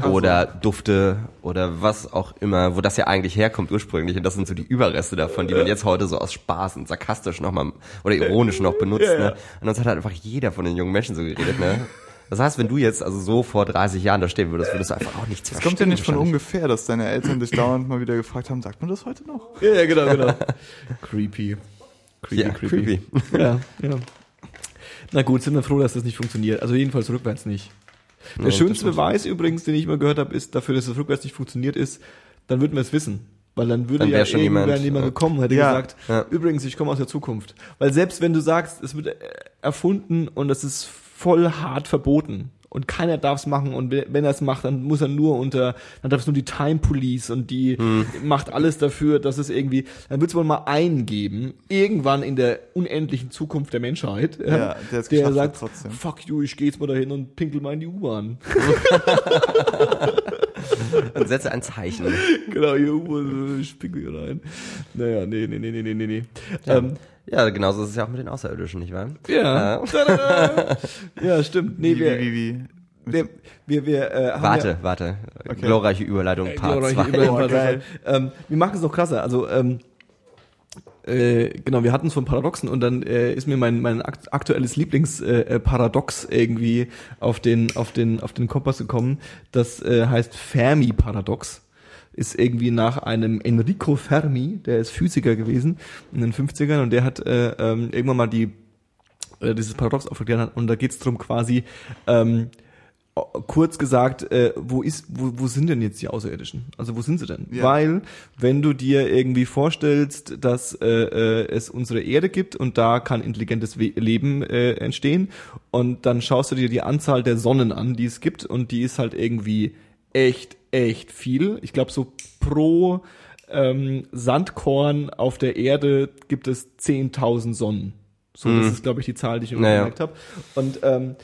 oder Dufte oder was auch immer, wo das ja eigentlich herkommt ursprünglich. Und das sind so die Überreste davon, die man jetzt heute so aus Spaß und sarkastisch nochmal oder ironisch noch benutzt. Ja, ja. Ne? Und sonst hat halt einfach jeder von den jungen Menschen so geredet. Ne? Das heißt, wenn du jetzt also so vor 30 Jahren da stehen würdest, würdest du einfach auch nichts Es kommt ja verstehen nicht von ungefähr, dass deine Eltern dich dauernd mal wieder gefragt haben, sagt man das heute noch? Ja, ja, genau, genau. creepy. Creepy, Ja, creepy. Ja, ja. Na gut, sind wir froh, dass das nicht funktioniert. Also jedenfalls rückwärts nicht. Der Nee, schönste das Beweis übrigens, den ich mal gehört habe, ist dafür, dass es rückwärts nicht funktioniert ist, dann würden wir es wissen. Weil dann würde Dann ja schon jemand, jemand, ja. gekommen, hätte Ja. gesagt, Ja. übrigens, ich komme aus der Zukunft. Weil selbst wenn du sagst, es wird äh, erfunden und es ist voll hart verboten und keiner darf es machen und we- wenn er es macht, dann muss er nur unter, dann darf es nur die Time Police und die Hm. macht alles dafür, dass es irgendwie, dann wird es wohl mal einen geben, irgendwann in der unendlichen Zukunft der Menschheit, Ja, der der sagt, trotzdem. fuck you, ich geh jetzt mal dahin und pinkel mal in die U-Bahn. Und setze ein Zeichen. genau, hier irgendwo Spickel rein. Naja, nee, nee, nee, nee, nee, nee. Ja, Ähm, ja genauso ist es ja auch mit den Außerirdischen, nicht wahr? ja. Äh, Tada! ja, stimmt. Nee, wie, wir, wie, wie, wie. wir, wir, wir äh, haben warte, ja, warte. Okay. Glorreiche Überleitung, Äh, Part glorreiche 2. Überleitung, Oh. Ähm, wir machen es noch krasser. Also, ähm, äh, genau, wir hatten es von Paradoxen und dann äh, ist mir mein, mein akt aktuelles Lieblingsparadox äh, Paradox irgendwie auf den, auf den, auf den Kompass gekommen. Das äh, heißt Fermi-Paradox. Ist irgendwie nach einem Enrico Fermi, der ist Physiker gewesen in den 50ern und der hat äh, ähm, irgendwann mal die äh, dieses Paradox aufgeklärt und da geht es darum quasi ähm, kurz gesagt, äh, wo ist, wo, wo sind denn jetzt die Außerirdischen? Also wo sind sie denn? Ja. Weil wenn du dir irgendwie vorstellst, dass äh, äh, es unsere Erde gibt und da kann intelligentes We Leben äh, entstehen und dann schaust du dir die Anzahl der Sonnen an, die es gibt und die ist halt irgendwie echt, echt viel. Ich glaube so pro ähm, Sandkorn auf der Erde gibt es 10.000 Sonnen. So, das ist, glaube ich, die Zahl, die ich immer Naja. gemerkt habe. Und ähm,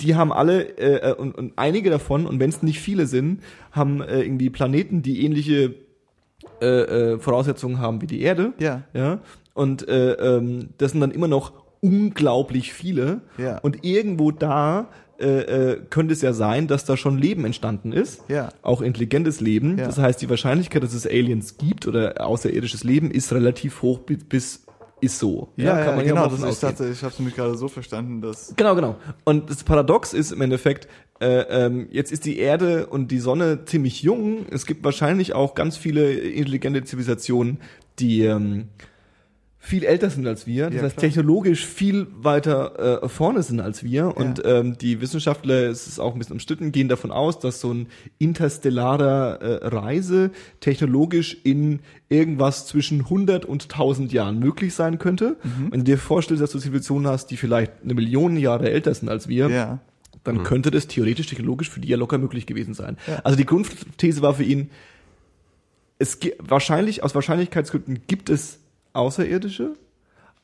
die haben alle äh, äh, und, und einige davon, und wenn es nicht viele sind, haben äh, irgendwie Planeten, die ähnliche äh, äh, Voraussetzungen haben wie die Erde. Ja. Ja. Und äh, ähm, das sind dann immer noch unglaublich viele. Ja. Und irgendwo da äh, äh, könnte es ja sein, dass da schon Leben entstanden ist. Ja. Auch intelligentes Leben. Ja. Das heißt, die Wahrscheinlichkeit, dass es Aliens gibt oder außerirdisches Leben, ist relativ hoch bis, ist so. Ja, ja, mal genau. davon Das ist tatsächlich, ich habe nämlich gerade so verstanden, dass Genau, genau. Und das Paradox ist im Endeffekt, äh, ähm, jetzt ist die Erde und die Sonne ziemlich jung. Es gibt wahrscheinlich auch ganz viele intelligente Zivilisationen, die ähm, viel älter sind als wir, das Ja, heißt klar. technologisch viel weiter äh, vorne sind als wir. Und ähm, die Wissenschaftler, es ist auch ein bisschen umstritten, gehen davon aus, dass so ein interstellarer äh, Reise technologisch in irgendwas zwischen 100 und 1000 Jahren möglich sein könnte. Mhm. Wenn du dir vorstellst, dass du Zivilisationen hast, die vielleicht eine Million Jahre älter sind als wir, ja, dann könnte das theoretisch technologisch für die ja locker möglich gewesen sein. Ja. Also die Grundthese war für ihn, es wahrscheinlich, aus Wahrscheinlichkeitsgründen gibt es Außerirdische,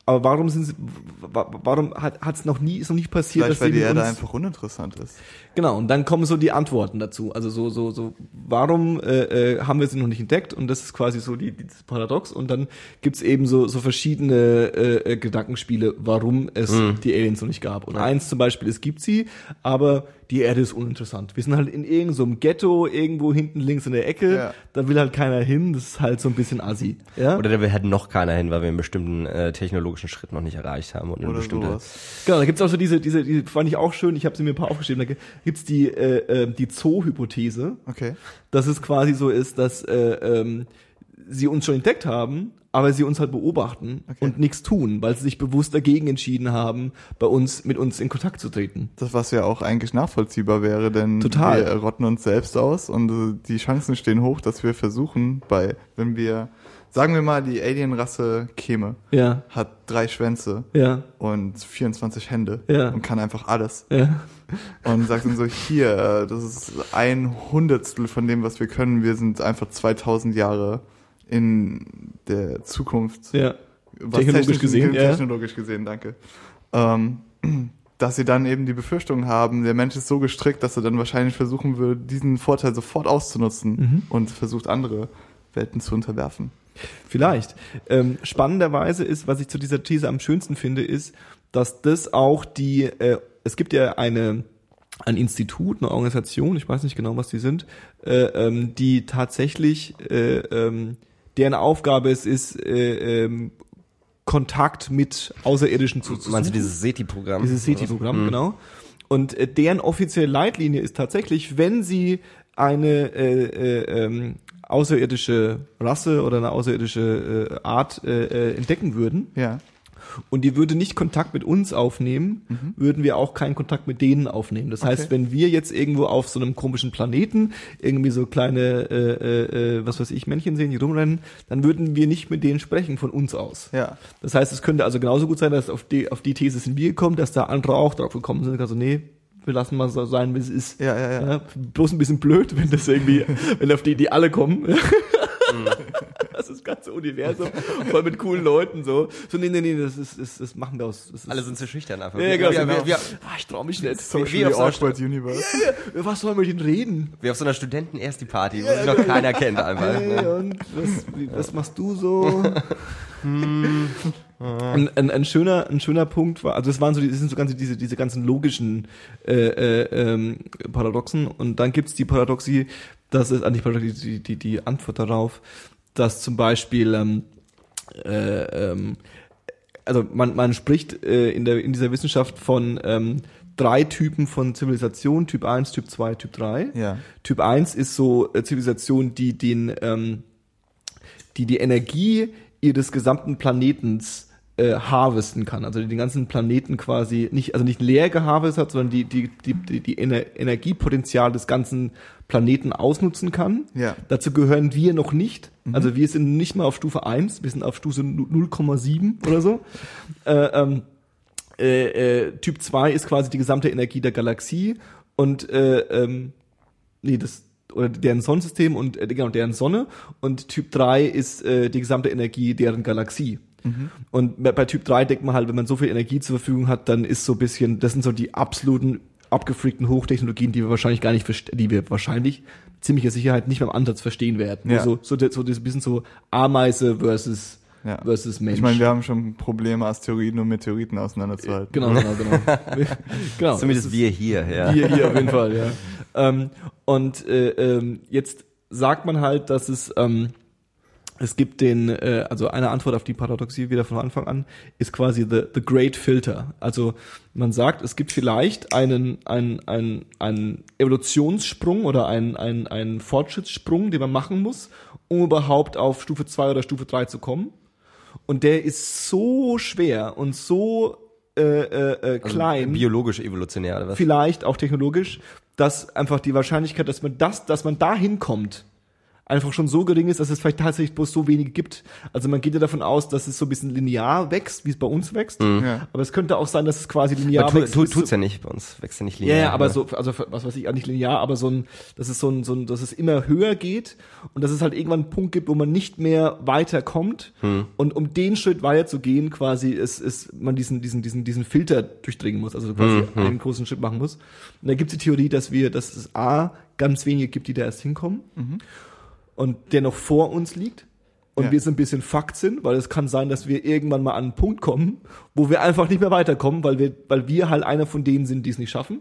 aber warum sind sie, wa- warum hat es noch nie, ist noch nicht passiert, vielleicht weil sie die Erde uns, einfach uninteressant ist. Genau, und dann kommen so die Antworten dazu. Also so, so, so, warum äh, äh, haben wir sie noch nicht entdeckt? Und das ist quasi so die, dieses Paradox. Und dann gibt's eben so, so verschiedene äh, äh, Gedankenspiele, warum es die Aliens noch nicht gab. Und eins zum Beispiel, es gibt sie, aber die Erde ist uninteressant. Wir sind halt in irgendeinem so Ghetto, irgendwo hinten links in der Ecke, Ja. da will halt keiner hin, das ist halt so ein bisschen assi. Ja? Oder da will halt noch keiner hin, weil wir einen bestimmten äh, technologischen Schritt noch nicht erreicht haben und eine Oder bestimmte sowas. Genau, da gibt's auch so diese, diese, die fand ich auch schön, ich habe sie mir ein paar aufgeschrieben, da gibt's die, äh, äh, die Zoo-Hypothese. Okay. dass es quasi so ist, dass äh, ähm, sie uns schon entdeckt haben, aber sie uns halt beobachten Okay. und nichts tun, weil sie sich bewusst dagegen entschieden haben, bei uns mit uns in Kontakt zu treten. Das, was ja auch eigentlich nachvollziehbar wäre, denn Total. wir rotten uns selbst aus und äh, die Chancen stehen hoch, dass wir versuchen, bei, wenn wir, sagen wir mal, die Alienrasse käme, Ja, hat drei Schwänze ja, und 24 Hände Ja. und kann einfach alles und sagt dann so, hier, äh, das ist ein Hundertstel von dem, was wir können, wir sind einfach 2000 Jahre in der Zukunft ja. Technologisch gesehen, ja. Technologisch gesehen, danke. Ähm, dass sie dann eben die Befürchtung haben, der Mensch ist so gestrickt, dass er dann wahrscheinlich versuchen würde, diesen Vorteil sofort auszunutzen Mhm. und versucht, andere Welten zu unterwerfen. Vielleicht. Ähm, spannenderweise ist, was ich zu dieser These am schönsten finde, ist, dass das auch die, äh, es gibt ja eine ein Institut, eine Organisation, ich weiß nicht genau, was die sind, äh, ähm, die tatsächlich, äh, ähm, deren Aufgabe es ist, äh, ähm, Kontakt mit Außerirdischen zu, zu Meinst du suchen. dieses SETI-Programm? Dieses SETI-Programm, genau. Und äh, deren offizielle Leitlinie ist tatsächlich, wenn sie eine äh, äh, ähm, außerirdische Rasse oder eine außerirdische äh, Art äh, äh, entdecken würden Ja. Und die würde nicht Kontakt mit uns aufnehmen, würden wir auch keinen Kontakt mit denen aufnehmen. Das heißt, Okay. wenn wir jetzt irgendwo auf so einem komischen Planeten irgendwie so kleine, äh, äh, äh, was weiß ich, Männchen sehen, die rumrennen, dann würden wir nicht mit denen sprechen von uns aus. Ja. Das heißt, es könnte also genauso gut sein, dass auf die, auf die These sind wir gekommen, dass da andere auch drauf gekommen sind. Also nee, wir lassen mal so sein, wie es ist. Ja, ja, ja. bloß ein bisschen blöd, wenn das irgendwie, wenn auf die, die alle kommen. das ist das ganze Universum voll mit coolen Leuten so. So, nee, nee, nee, das ist, das, das machen wir aus. Das ist, Alle sind zu schüchtern einfach. ja, genau, wie, genau. wie, wie, ah, ich trau mich nicht. Socially wie auf so einer awkward universe. Was soll man mit ihnen reden? wie auf so einer Studenten-Ersti-Party, wo sich noch keiner kennt einfach. Hey, Ne? und was, wie, was machst du so? ein, ein, ein schöner ein schöner Punkt war also es waren so die- das sind so ganze diese diese ganzen logischen äh, äh, ähm, Paradoxen und dann gibt's die Paradoxie dass es eigentlich Paradoxie die, die die Antwort darauf dass zum Beispiel ähm, äh, ähm, also man, man spricht äh, in, der, in dieser Wissenschaft von ähm, drei Typen von Zivilisation, Typ 1, Typ 2, Typ 3. Ja. Typ 1 ist so äh, Zivilisation, die den ähm, die die Energie ihres gesamten Planetens äh, harvesten kann, also die den ganzen Planeten quasi nicht, also nicht leer geharvestet hat, sondern die die die die, die Ener Energiepotenzial des ganzen Planeten ausnutzen kann. Ja. Dazu gehören wir noch nicht. Also wir sind nicht mal auf Stufe 1, wir sind auf Stufe 0,7 oder so. äh, ähm, äh, äh, typ 2 ist quasi die gesamte Energie der Galaxie und äh, ähm, nee, das oder deren Sonnensystem und äh, genau deren Sonne und Typ 3 ist äh, die gesamte Energie deren Galaxie. Und bei Typ 3 denkt man halt, wenn man so viel Energie zur Verfügung hat, dann ist so ein bisschen, das sind so die absoluten abgefreakten Hochtechnologien, die wir wahrscheinlich gar nicht verstehen, die wir wahrscheinlich mit ziemlicher Sicherheit nicht beim Ansatz verstehen werden. Ja. So, so, so, so das bisschen so Ameise versus, Ja. versus Mensch. Ich meine, wir haben schon Probleme, Asteroiden und Meteoriten auseinanderzuhalten. genau, genau, genau. genau. Zumindest wir hier, ja. Hier, hier auf jeden Fall, ja. Ähm, und äh, ähm, jetzt sagt man halt, dass es ähm, es gibt den, äh, also eine Antwort auf die Paradoxie wieder von Anfang an, ist quasi the, the Great Filter. Also man sagt, es gibt vielleicht einen, einen, einen, einen Evolutionssprung oder einen, einen, einen Fortschrittssprung, den man machen muss, um überhaupt auf Stufe 2 oder Stufe 3 zu kommen. Und der ist so schwer und so äh, äh, äh, klein Biologisch evolutionär, oder was? vielleicht auch technologisch, dass einfach die Wahrscheinlichkeit, dass man das, dass man da hinkommt, einfach schon so gering ist, dass es vielleicht tatsächlich bloß so wenige gibt. Also man geht ja davon aus, dass es so ein bisschen linear wächst, wie es bei uns wächst. Ja. Aber es könnte auch sein, dass es quasi linear Aber tu, wächst. tu, zu- tut's ja nicht bei uns, wächst ja nicht ja, linear. ja, aber ne? so, also was weiß ich, auch nicht linear, aber so ein, dass es so ein, so ein, dass es immer höher geht und dass es halt irgendwann einen Punkt gibt, wo man nicht mehr weiterkommt und um den Schritt weiterzugehen, quasi ist, ist man diesen, diesen, diesen, diesen Filter durchdringen muss, also quasi einen großen Schritt machen muss. Und da gibt es die Theorie, dass wir, dass es A, ganz wenige gibt, die da erst hinkommen und der noch vor uns liegt. Und Ja. wir so ein bisschen fucked sind, weil es kann sein, dass wir irgendwann mal an einen Punkt kommen, wo wir einfach nicht mehr weiterkommen, weil wir, weil wir halt einer von denen sind, die es nicht schaffen.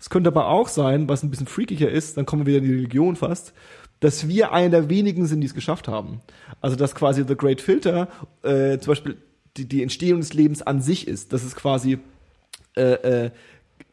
Es könnte aber auch sein, was ein bisschen freakiger ist, dann kommen wir wieder in die Religion fast, dass wir einer der wenigen sind, die es geschafft haben. Also dass quasi The Great Filter äh, zum Beispiel die, die Entstehung des Lebens an sich ist. Dass es quasi äh, äh,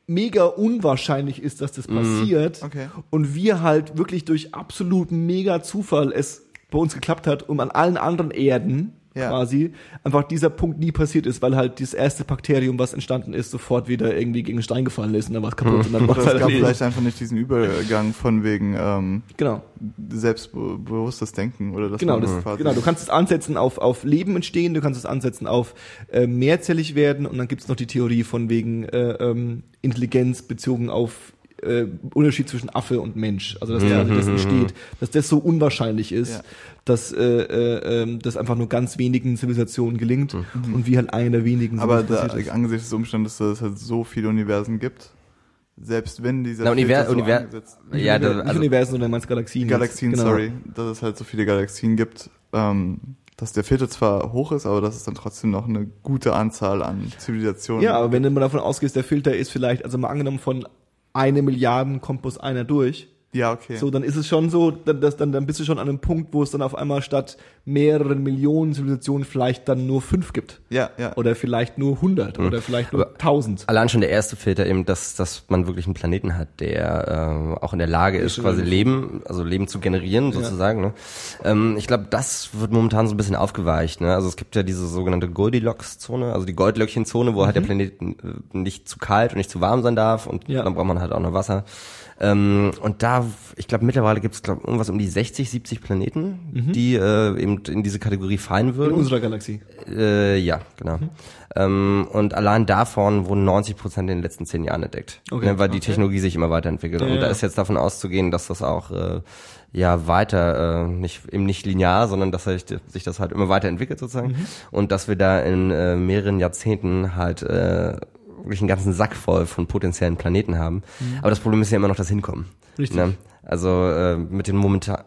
mega unwahrscheinlich ist, dass das passiert. Okay. Und wir halt wirklich durch absoluten mega Zufall es bei uns geklappt hat, um an allen anderen Erden Ja. quasi einfach dieser Punkt nie passiert ist, weil halt das erste Bakterium, was entstanden ist, sofort wieder irgendwie gegen einen Stein gefallen ist und dann war es kaputt. Und dann war Oder es es halt gab erledigt. vielleicht einfach nicht diesen Übergang von wegen ähm, Genau. selbstbewusstes Denken oder Genau, das, quasi genau, du kannst es ansetzen auf, auf Leben entstehen, du kannst es ansetzen auf äh, mehrzellig werden und dann gibt es noch die Theorie von wegen äh, ähm, Intelligenz bezogen auf äh, Unterschied zwischen Affe und Mensch. Also dass quasi das entsteht, dass das so unwahrscheinlich ist, Ja. dass äh, äh, ähm, das einfach nur ganz wenigen Zivilisationen gelingt und wir halt einer der wenigen sind, aber da, angesichts des Umstandes, dass es halt so viele Universen gibt, selbst wenn dieser Na, Univer Filter so Univer angesetzt- ja, nicht, da, nicht also, Universen, sondern meinst Galaxien. jetzt. Galaxien, Genau. sorry, dass es halt so viele Galaxien gibt, ähm, dass der Filter zwar hoch ist, aber dass es dann trotzdem noch eine gute Anzahl an Zivilisationen Ja, aber wenn du mal davon ausgehst, der Filter ist vielleicht, also mal angenommen von eine Milliarde kommt bloß einer durch, ja, okay. So, dann ist es schon so, dann, das, dann, dann bist du schon an einem Punkt, wo es dann auf einmal statt mehreren Millionen Zivilisationen vielleicht dann nur fünf gibt. ja, ja. Oder vielleicht nur hundert oder vielleicht nur tausend. allein schon der erste Filter eben, dass, dass man wirklich einen Planeten hat, der äh, auch in der Lage ist, quasi Leben, also Leben zu generieren sozusagen. Ne? Ähm, ich glaube, das wird momentan so ein bisschen aufgeweicht. Ne? Also es gibt ja diese sogenannte Goldilocks-Zone, also die Goldlöckchen-Zone, wo halt der Planet äh, nicht zu kalt und nicht zu warm sein darf und Ja. dann braucht man halt auch noch Wasser. Ähm, und da, ich glaube, mittlerweile gibt es irgendwas um die 60, 70 Planeten, die äh, eben in diese Kategorie fallen In würden. unserer Galaxie. Äh, ja, genau. Ähm, und allein davon wurden 90 Prozent in den letzten zehn Jahren entdeckt, Okay. ne, weil die Technologie sich immer weiterentwickelt. Ja, und da ja. ist jetzt davon auszugehen, dass das auch äh, ja weiter, äh, nicht eben nicht linear, sondern dass sich, sich das halt immer weiterentwickelt sozusagen. Mhm. Und dass wir da in äh, mehreren Jahrzehnten halt äh, wirklich einen ganzen Sack voll von potenziellen Planeten haben. Aber das Problem ist ja immer noch das Hinkommen. Mhm. Richtig. Ne? Also äh, mit den momentan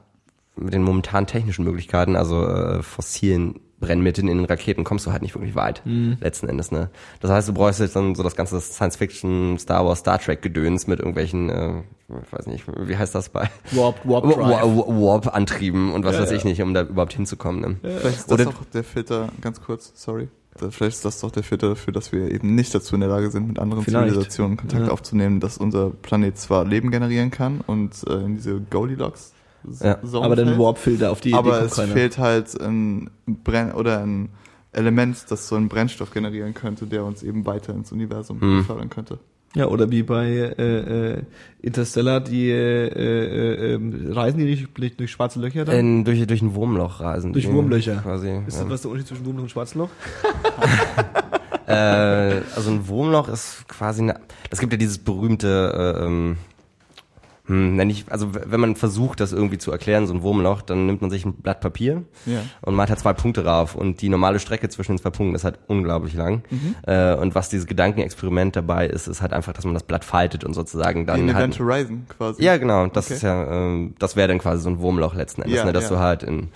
mit den momentan technischen Möglichkeiten, also äh, fossilen Brennmitteln in den Raketen, kommst du halt nicht wirklich weit, Mhm. letzten Endes. Ne? Das heißt, du bräuchst jetzt dann so das ganze Science-Fiction, Star Wars, Star Trek-Gedöns mit irgendwelchen, äh, ich weiß nicht, wie heißt das bei? Warp, Warp Wa- Drive. Wa- Warp-Antrieben und was Ja, weiß ich ja. nicht, um da überhaupt hinzukommen. Ne? Vielleicht ist das Oder- auch der Filter, ganz kurz, sorry. Da- Vielleicht ist das doch der Filter dafür, dass wir eben nicht dazu in der Lage sind, mit anderen Vielleicht. Zivilisationen Kontakt Ja. aufzunehmen, dass unser Planet zwar Leben generieren kann und äh, in diese Goldilocks Ja. Aber den Warp-Filter auf die aber Idee kommt es keiner. fehlt halt ein Brenn oder ein Element, das so einen Brennstoff generieren könnte, der uns eben weiter ins Universum Hm. fördern könnte. Ja, oder wie bei äh, äh, Interstellar, die äh, äh, äh, reisen die durch, durch schwarze Löcher dann? In, durch, durch ein Wurmloch reisen. Durch Wurmlöcher. Quasi. ist ja. das was der Unterschied zwischen Wurmloch und Schwarzloch? äh, also ein Wurmloch ist quasi eine, es gibt ja dieses berühmte, äh, ähm, hm, nenn ich, also wenn man versucht, das irgendwie zu erklären, so ein Wurmloch, dann nimmt man sich ein Blatt Papier Ja. und malt halt zwei Punkte rauf und die normale Strecke zwischen den zwei Punkten ist halt unglaublich lang. Mhm. Äh, und was dieses Gedankenexperiment dabei ist, ist halt einfach, dass man das Blatt faltet und sozusagen Wie in dann Event halt, Horizon quasi. ja genau, das Okay. ist ja, ähm, das wäre dann quasi so ein Wurmloch letzten Endes, Ja, ne, dass ja. du halt in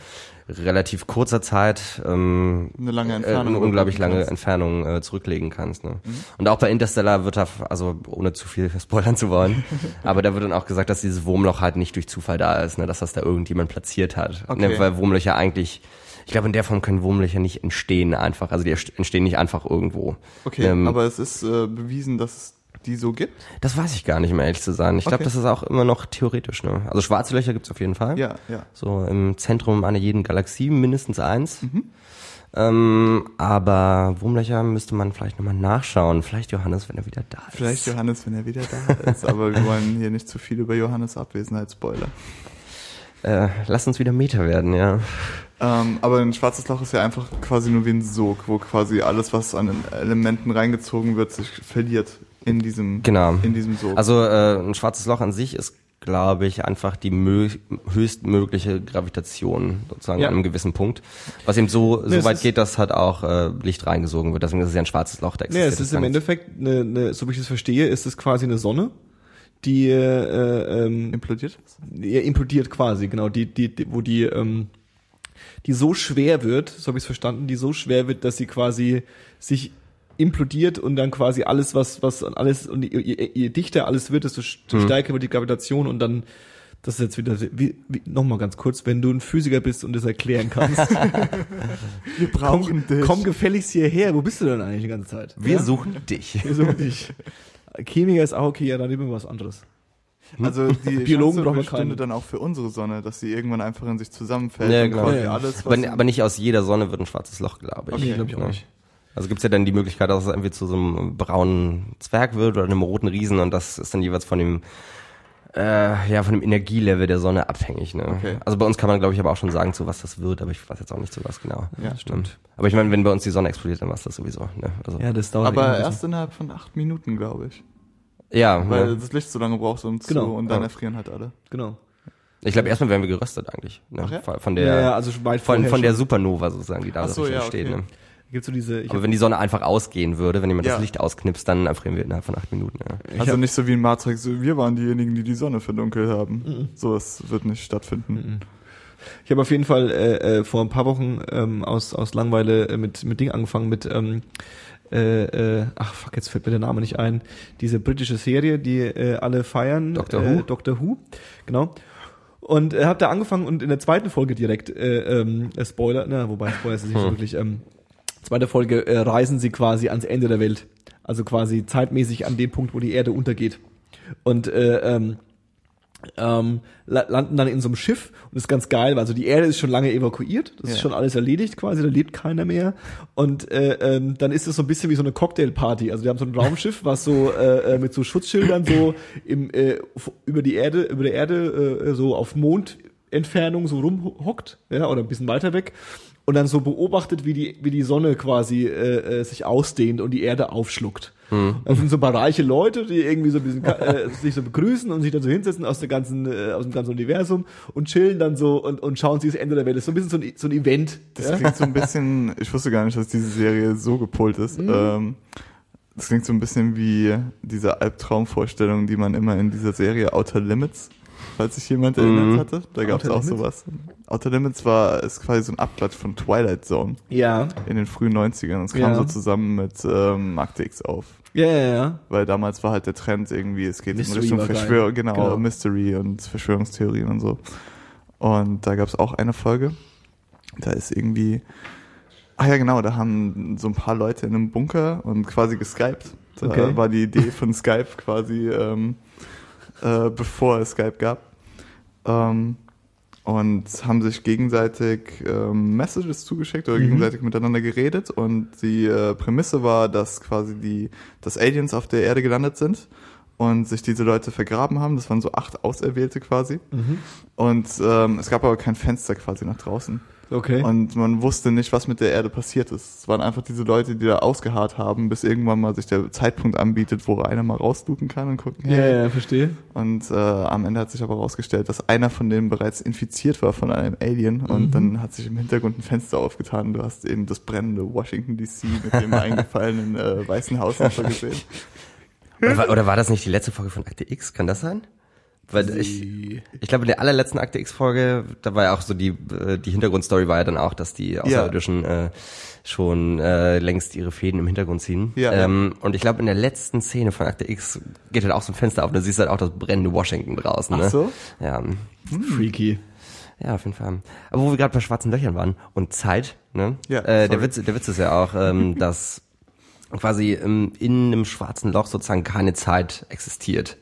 relativ kurzer Zeit ähm, Eine lange äh, Entfernung. eine unglaublich lange. Entfernung äh, zurücklegen kannst. Ne? Und auch bei Interstellar wird da, also ohne zu viel spoilern zu wollen, aber da wird dann auch gesagt, dass dieses Wurmloch halt nicht durch Zufall da ist, ne? dass das da irgendjemand platziert hat. Okay. Ne? Weil Wurmlöcher eigentlich, ich glaube in der Form können Wurmlöcher nicht entstehen einfach, also die entstehen nicht einfach irgendwo. Okay, Ähm, aber es ist äh, bewiesen, dass es die so gibt. Das weiß ich gar nicht, um ehrlich zu sein. Ich glaube, Okay. das ist auch immer noch theoretisch. Ne? Also schwarze Löcher gibt's auf jeden Fall. Ja, ja. So im Zentrum einer jeden Galaxie mindestens eins. Ähm, aber Wurmlöcher müsste man vielleicht nochmal nachschauen. Vielleicht Johannes, wenn er wieder da ist. Vielleicht Johannes, wenn er wieder da ist. Aber wir wollen hier nicht zu viel über Johannes Abwesenheit spoilern. Äh, lass uns wieder Meter werden, ja. Ähm, aber ein schwarzes Loch ist ja einfach quasi nur wie ein Sog, wo quasi alles, was an Elementen reingezogen wird, sich verliert in diesem, Genau. in diesem Sog. Also äh, ein schwarzes Loch an sich ist, glaube ich, einfach die mö höchstmögliche Gravitation sozusagen Ja. an einem gewissen Punkt. Was eben so, Nee, so weit geht, dass halt auch äh, Licht reingesogen wird. Deswegen ist es ja ein schwarzes Loch. Da Nee, es ist im. Endeffekt, eine, eine, so wie ich das verstehe, ist es quasi eine Sonne, die äh, ähm, implodiert. ja, implodiert quasi, genau, die, die, die wo die, ähm, die so schwer wird, so habe ich es verstanden, die so schwer wird, dass sie quasi sich implodiert und dann quasi alles, was, was alles, und je, je, je dichter alles wird, desto, Mhm. stärker wird die Gravitation und dann, das ist jetzt wieder, wie, wie, nochmal ganz kurz, wenn du ein Physiker bist und das erklären kannst, Wir brauchen komm, komm gefälligst hierher, wo bist du denn eigentlich die ganze Zeit? Wir Ja? suchen dich. Wir suchen dich. Chemiker ist auch okay, ja, dann nehmen wir was anderes. Also die Biologen brauchen keine. dann auch für unsere Sonne, dass sie irgendwann einfach in sich zusammenfällt Ja, und genau. quasi Ja, ja. alles, was Aber, aber nicht aus jeder Sonne wird ein schwarzes Loch, glaube ich. Okay, glaube ich auch Ja. nicht. Also gibt's ja dann die Möglichkeit, dass es irgendwie zu so einem braunen Zwerg wird oder einem roten Riesen und das ist dann jeweils von dem äh, ja von dem Energielevel der Sonne abhängig. Ne? Okay. Also bei uns kann man, glaube ich, aber auch schon sagen, zu was das wird, aber ich weiß jetzt auch nicht zu was genau. Ja, stimmt. Aber ich meine, wenn bei uns die Sonne explodiert, dann war es das sowieso. Ne? Also, Ja, das dauert aber ein erst innerhalb von acht Minuten, glaube ich. ja, Weil ne? das Licht so lange braucht, um zu, Genau, und dann ja. erfrieren halt alle. Genau. ich glaube, erstmal werden wir geröstet eigentlich. Ne? Ach ja? Von- der Ja, also weit von, von der. Supernova sozusagen, die da so, ja, entsteht. okay. Ne? Gibt's so diese, ich Aber wenn die Sonne einfach ausgehen würde, wenn jemand Ja. das Licht ausknipst, dann erfrieren wir innerhalb von acht Minuten. Ja. ich also hab, nicht so wie in Matrix, so, wir waren diejenigen, die die Sonne verdunkelt haben. So, es wird nicht stattfinden. ich hab auf jeden Fall äh, äh, vor ein paar Wochen ähm, aus, aus Langweile äh, mit, mit Ding angefangen, mit, ähm, äh, äh, ach fuck, jetzt fällt mir der Name nicht ein, diese britische Serie, die äh, alle feiern. Doctor äh, Who? Doctor Who, genau. Und äh, hab da angefangen und in der zweiten Folge direkt, äh, ähm, äh, Spoiler, na, wobei Spoiler ist es nicht Hm. wirklich, ähm, zweite Folge äh, reisen sie quasi ans Ende der Welt. Also quasi zeitmäßig an den Punkt, wo die Erde untergeht. Und äh, ähm, ähm, la- landen dann in so einem Schiff und das ist ganz geil, weil also die Erde ist schon lange evakuiert, das ist Ja. schon alles erledigt quasi, da lebt keiner mehr und äh, ähm, dann ist es so ein bisschen wie so eine Cocktailparty, also die haben so ein Raumschiff, was so äh, äh, mit so Schutzschildern so im, äh, über die Erde, über der Erde äh, so auf Mondentfernung so rumhockt, ja, oder ein bisschen weiter weg und dann so beobachtet, wie die, wie die Sonne quasi äh, äh, sich ausdehnt und die Erde aufschluckt. Das sind so ein paar reiche Leute, die irgendwie so ein bisschen äh, sich so begrüßen und sich dann so hinsetzen aus der ganzen, äh, aus dem ganzen Universum und chillen dann so und, und schauen sich das Ende der Welt. Das ist so ein bisschen so ein, so ein Event. Das ja? klingt so ein bisschen, ich wusste gar nicht, dass diese Serie so gepolt ist. Ähm, das klingt so ein bisschen wie diese Albtraumvorstellung, die man immer in dieser Serie Outer Limits, falls sich jemand erinnert hatte. Da gab es auch sowas. Outer Limits war ist quasi so ein Abklatsch von Twilight Zone Ja. in den frühen 90ern. Das kam Ja. so zusammen mit ähm, X auf. Ja, ja, ja. Weil damals war halt der Trend irgendwie, es geht Mystery in Richtung. Verschwörung, genau, Genau. Mystery und Verschwörungstheorien und so. Und da gab es auch eine Folge, da ist irgendwie, ah ja genau, da haben so ein paar Leute in einem Bunker und quasi geskypt. Da Okay. war die Idee von Skype quasi, ähm, äh, bevor es Skype gab. Ähm, und haben sich gegenseitig ähm, Messages zugeschickt oder Mhm. gegenseitig miteinander geredet und die äh, Prämisse war, dass quasi die, dass Aliens auf der Erde gelandet sind und sich diese Leute vergraben haben. Das waren so acht Auserwählte quasi. Mhm. Und ähm, es gab aber kein Fenster quasi nach draußen. Okay. Und man wusste nicht, was mit der Erde passiert ist. Es waren einfach diese Leute, die da ausgeharrt haben, bis irgendwann mal sich der Zeitpunkt anbietet, wo einer mal rausluken kann und gucken, ja, hey, ja, verstehe. und äh, am Ende hat sich aber herausgestellt, dass einer von denen bereits infiziert war von einem Alien und dann hat sich im Hintergrund ein Fenster aufgetan und du hast eben das brennende Washington DC mit dem eingefallenen äh, Weißen Haus gesehen. Oder war, oder war das nicht die letzte Folge von Akte X? Kann das sein? Weil ich, ich glaube, in der allerletzten Akte X-Folge, da war ja auch so die, äh, die Hintergrundstory war ja dann auch, dass die Außerirdischen äh, schon äh, längst ihre Fäden im Hintergrund ziehen. Ja. ähm, und ich glaube, in der letzten Szene von Akte X geht halt auch so ein Fenster auf und da siehst du halt auch das brennende Washington draußen. Ne? Ach so? Ja, Freaky. ja, auf jeden Fall. Aber wo wir gerade bei schwarzen Löchern waren und Zeit, ne? Ja, äh, der. Witz, der Witz ist ja auch, ähm, dass quasi ähm, in einem schwarzen Loch sozusagen keine Zeit existiert.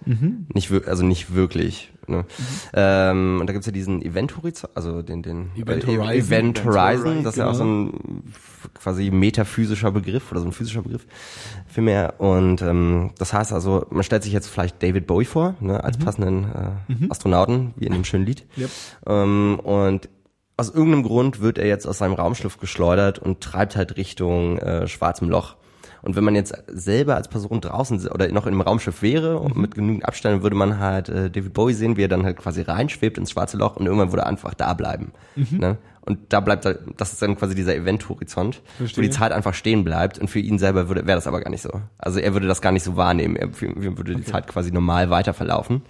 Nicht wir- also nicht wirklich. Ne? Ähm, und da gibt's ja diesen Event Horizont, also den, den Event äh, Horizon. Event Event Horizon, Horizon, das ist ja auch so ein f- quasi metaphysischer Begriff oder so ein physischer Begriff vielmehr. Und ähm, das heißt also, man stellt sich jetzt vielleicht David Bowie vor, ne, als passenden äh, Astronauten, wie in dem schönen Lied. Yep. Ähm, und aus irgendeinem Grund wird er jetzt aus seinem Raumschiff geschleudert und treibt halt Richtung äh, schwarzem Loch. Und wenn man jetzt selber als Person draußen oder noch in einem Raumschiff wäre und mit genügend Abstand würde man halt äh, David Bowie sehen, wie er dann halt quasi reinschwebt ins schwarze Loch und irgendwann würde er einfach da bleiben. Ne? Und da bleibt er, das ist dann quasi dieser Event-Horizont, wo die Zeit einfach stehen bleibt und für ihn selber würde wäre das aber gar nicht so. Also er würde das gar nicht so wahrnehmen. Er, würde die Zeit quasi normal weiter verlaufen.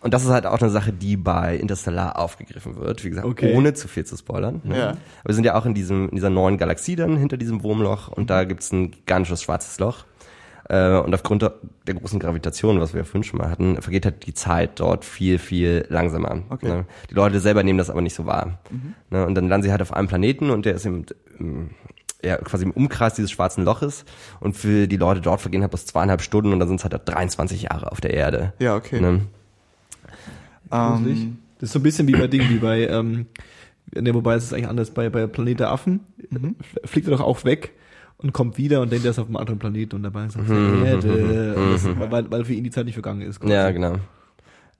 Und das ist halt auch eine Sache, die bei Interstellar aufgegriffen wird. Wie gesagt, Okay. ohne zu viel zu spoilern. Ne? Ja. Aber wir sind ja auch in diesem in dieser neuen Galaxie dann hinter diesem Wurmloch und da gibt's ein gigantisches schwarzes Loch. Äh, und aufgrund der der großen Gravitation, was wir ja vorhin schon mal hatten, vergeht halt die Zeit dort viel, viel langsamer. Okay. Ne? Die Leute selber nehmen das aber nicht so wahr. Ne? Und dann landen sie halt auf einem Planeten und der ist im, im ja, quasi im Umkreis dieses schwarzen Loches und für die Leute dort vergehen halt bloß zweieinhalb Stunden und dann sind es halt 23 Jahre auf der Erde. Ja, okay. Ne? Ähm, Das ist so ein bisschen wie bei Dingen, wie bei, ähm, ne, wobei es ist eigentlich anders, bei, bei Planet der Affen Mhm. fliegt er doch auch weg und kommt wieder und denkt, er ist auf einem anderen Planeten und dabei ist er auf der Mhm, Erde. Und das, weil, weil für ihn die Zeit nicht vergangen ist. quasi. Ja, genau.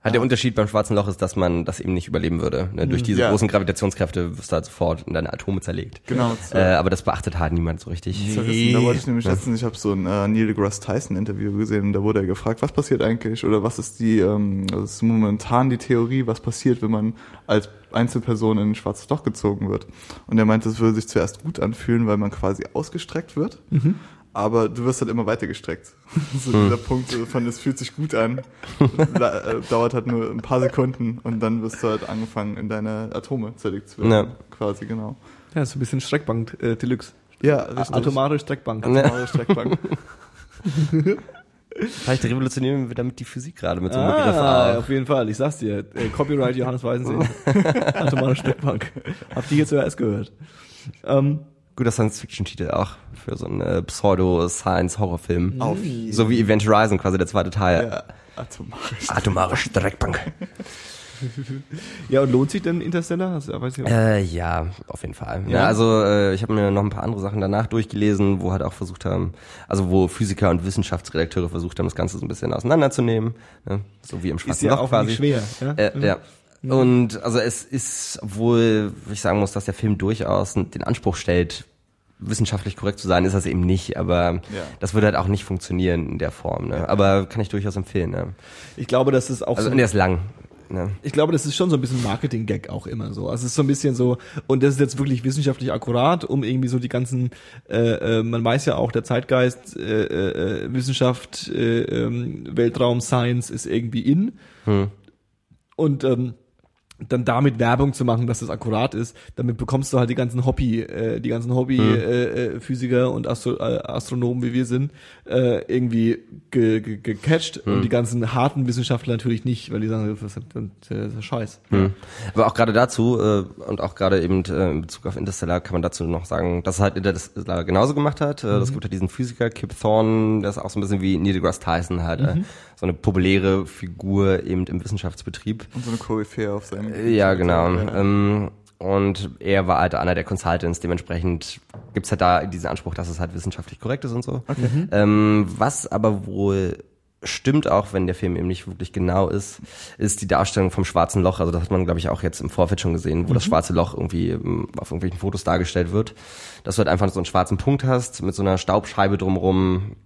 Hat der Unterschied beim schwarzen Loch ist, dass man das eben nicht überleben würde. Ne? Durch diese Ja. großen Gravitationskräfte wirst du halt sofort in deine Atome zerlegt. Genau. Äh, aber das beachtet halt niemand so richtig. Zerrissen. Da wollte ich nämlich letztens, ich habe so ein äh, Neil deGrasse Tyson Interview gesehen und da wurde er gefragt, was passiert eigentlich oder was ist die, ähm, was ist momentan die Theorie, was passiert, wenn man als Einzelperson in ein schwarzes Loch gezogen wird. Und er meinte, es würde sich zuerst gut anfühlen, weil man quasi ausgestreckt wird. Aber du wirst halt immer weiter gestreckt. so dieser Punkt so von, es fühlt sich gut an, äh, dauert halt nur ein paar Sekunden und dann wirst du halt angefangen, in deine Atome zerlegt zu werden. Ja. Quasi, genau. Ja, so ein bisschen Streckbank äh, Deluxe. Ja, A- Atomare Streckbank. Atomare Streckbank. Vielleicht revolutionieren wir damit die Physik gerade mit so einem Begriff Ah, auf jeden Fall. Ich sag's dir. Äh, Copyright Johannes Weisensee. Atomare Streckbank. Habt ihr hier zuerst gehört. Ähm, Guter Science-Fiction-Titel auch für so einen äh, Pseudo-Science-Horrorfilm. Auf So wie Event Horizon, quasi der zweite Teil. Ja. Atomare Atomare Streckbank. Ja, und lohnt sich denn Interstellar? Hast du- weiß ich, Äh, ja, auf jeden Fall. Ja? Ja, also äh, ich habe mir noch ein paar andere Sachen danach durchgelesen, wo halt auch versucht haben, also wo Physiker und Wissenschaftsredakteure versucht haben, das Ganze so ein bisschen auseinanderzunehmen, ne? so wie im ist Schwarzen ja Loch auch quasi. schwer. Ja? Äh, ja. Und also es ist, obwohl ich sagen muss, dass der Film durchaus den Anspruch stellt, wissenschaftlich korrekt zu sein, ist das eben nicht. Aber das würde halt auch nicht funktionieren in der Form. Ne? Aber kann ich durchaus empfehlen. Ne? Ich glaube, das ist auch Also so und der ist lang. Ne? Ich glaube, das ist schon so ein bisschen Marketing-Gag auch immer so. Also es ist so ein bisschen so, und das ist jetzt wirklich wissenschaftlich akkurat, um irgendwie so die ganzen, äh, äh, man weiß ja auch, der Zeitgeist, äh, äh, Wissenschaft, äh, ähm, Weltraum, Science ist irgendwie in. Und ähm, dann damit Werbung zu machen, dass das akkurat ist, damit bekommst du halt die ganzen Hobby, äh, die ganzen Hobby äh, äh, Physiker und Astro äh, Astronomen, wie wir sind, äh, irgendwie ge ge gecatcht und die ganzen harten Wissenschaftler natürlich nicht, weil die sagen, das ist, das ist Scheiß. Hm. Aber auch gerade dazu äh, und auch gerade eben äh, in Bezug auf Interstellar kann man dazu noch sagen, dass er halt Interstellar genauso gemacht hat. Äh, Das gibt halt diesen Physiker Kip Thorne, der ist auch so ein bisschen wie Neil deGrasse Tyson halt, äh, so eine populäre Figur eben im Wissenschaftsbetrieb. Und so eine Koryphäe auf seinem Äh, Ja, genau. Ja. Ähm, und er war halt einer der Consultants, dementsprechend gibt's halt da diesen Anspruch, dass es halt wissenschaftlich korrekt ist und so. Ähm, was aber wohl stimmt auch, wenn der Film eben nicht wirklich genau ist, ist die Darstellung vom schwarzen Loch. Also das hat man, glaube ich, auch jetzt im Vorfeld schon gesehen, wo das schwarze Loch irgendwie ähm, auf irgendwelchen Fotos dargestellt wird. Dass du halt einfach so einen schwarzen Punkt hast mit so einer Staubscheibe drumrum.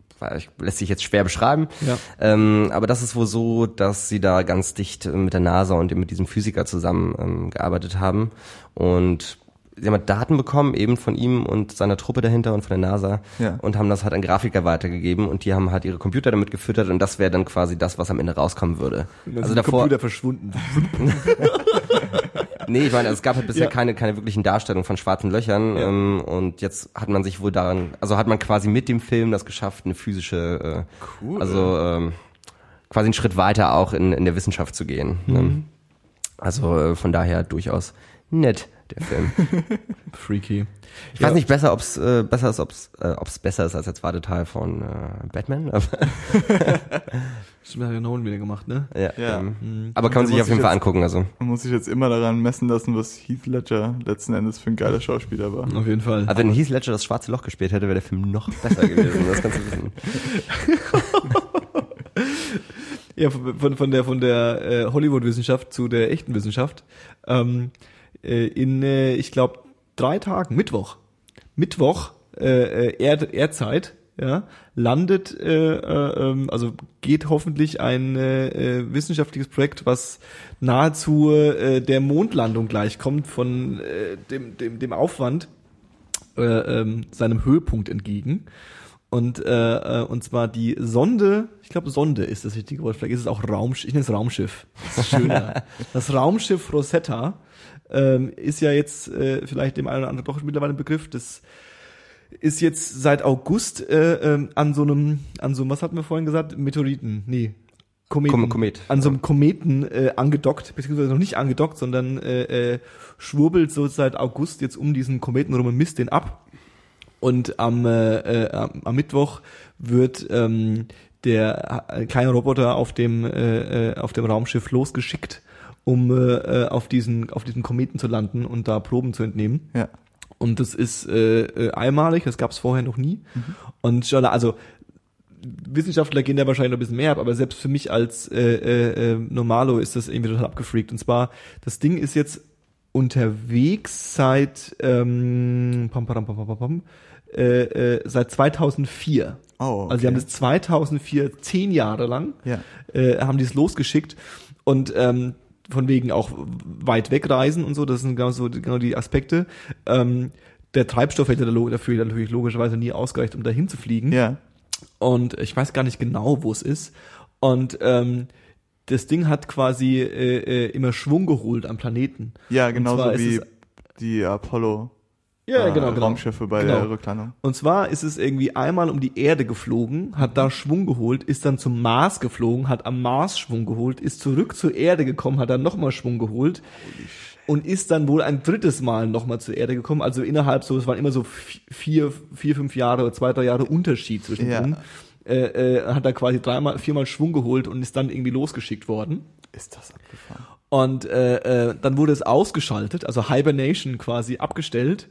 Lässt sich jetzt schwer beschreiben. Ja. Ähm, aber das ist wohl so, dass sie da ganz dicht äh, mit der NASA und mit diesem Physiker zusammen ähm, gearbeitet haben und sie haben halt Daten bekommen, eben von ihm und seiner Truppe dahinter und von der NASA Ja. und haben das halt an Grafiker weitergegeben und die haben halt ihre Computer damit gefüttert und das wäre dann quasi das, was am Ende rauskommen würde. Also davor, Computer verschwunden. nee, ich meine, es gab halt bisher Ja. keine, keine wirklichen Darstellungen von schwarzen Löchern ähm, und jetzt hat man sich wohl daran, also hat man quasi mit dem Film das geschafft, eine physische, äh, Cool. also ähm, quasi einen Schritt weiter auch in, in der Wissenschaft zu gehen. Ne? Also äh, von daher durchaus nett, der Film. Freaky. Ich weiß nicht besser, ob's äh, besser ist, ob's äh, ob's besser ist als der zweite Teil von äh, Batman. Aber, Stimmt, hat ja Nolan wieder gemacht, ne? ja, Ja. Ähm, aber kann man sich auf jeden Fall jetzt- angucken. Also Man muss sich jetzt immer daran messen lassen, was Heath Ledger letzten Endes für ein geiler Schauspieler war. Auf jeden Fall. aber wenn Heath Ledger das schwarze Loch gespielt hätte, wäre der Film noch besser gewesen. Das kannst du wissen. Ja, von, von- von der von der äh, Hollywood-Wissenschaft zu der echten Wissenschaft. Ähm, äh, in, äh, ich glaube, drei Tagen, Mittwoch. Mittwoch, äh, äh, Erd, Erdzeit, ja, landet, äh, äh, ähm, also geht hoffentlich ein äh, äh, wissenschaftliches Projekt, was nahezu äh, der Mondlandung gleichkommt von äh, dem, dem, dem Aufwand äh, ähm, seinem Höhepunkt entgegen. Und, äh, äh, und zwar die Sonde, ich glaube Sonde ist das richtige Wort, vielleicht ist es auch Raumschiff, ich nenne es Raumschiff. Das ist schöner. das Raumschiff Rosetta ähm, ist ja jetzt äh, vielleicht dem einen oder anderen doch mittlerweile ein Begriff. Das ist jetzt seit August äh, ähm, an so einem, an so einem, was hatten wir vorhin gesagt? Meteoriten, nee. Kometen, Kom- Komet. an so einem Kometen äh, angedockt, beziehungsweise noch nicht angedockt, sondern äh, äh, schwurbelt so seit August jetzt um diesen Kometen rum und misst den ab. Und am, äh, äh, am, am Mittwoch wird ähm, der äh, kleine Roboter auf dem äh, äh, auf dem Raumschiff losgeschickt, um äh, äh, auf diesen auf diesen Kometen zu landen und da Proben zu entnehmen. Ja. Und das ist äh, äh, einmalig, das gab es vorher noch nie. Und schon, also Wissenschaftler gehen da wahrscheinlich noch ein bisschen mehr ab, aber selbst für mich als äh, äh, äh, Normalo ist das irgendwie total abgefreakt. Und zwar, das Ding ist jetzt unterwegs seit ähm, pam, pam, pam, pam, pam, äh, äh, seit 2004. Oh, Also sie haben okay. das 2004 zehn Jahre lang Ja. äh, haben die es losgeschickt und ähm, von wegen auch weit wegreisen und so, das sind genau so genau die Aspekte. Ähm, der Treibstoff hätte da- dafür natürlich logischerweise nie ausgereicht, um dahin zu fliegen. Ja. Und ich weiß gar nicht genau, wo es ist. Und ähm, das Ding hat quasi äh, äh, immer Schwung geholt am Planeten. Ja, genauso wie die Apollo Ja, äh, genau, genau. Raumschiffe bei Genau. der Rücklandung. Und zwar ist es irgendwie einmal um die Erde geflogen, hat da Schwung geholt, ist dann zum Mars geflogen, hat am Mars Schwung geholt, ist zurück zur Erde gekommen, hat dann nochmal Schwung geholt und ist dann wohl ein drittes Mal nochmal zur Erde gekommen. Also innerhalb so, es waren immer so vier, vier, fünf Jahre oder zwei, drei Jahre Unterschied zwischen Ja. denen. äh, äh, hat er quasi dreimal, viermal Schwung geholt und ist dann irgendwie losgeschickt worden. Ist das abgefahren? Und äh, äh, dann wurde es ausgeschaltet, also Hibernation quasi abgestellt.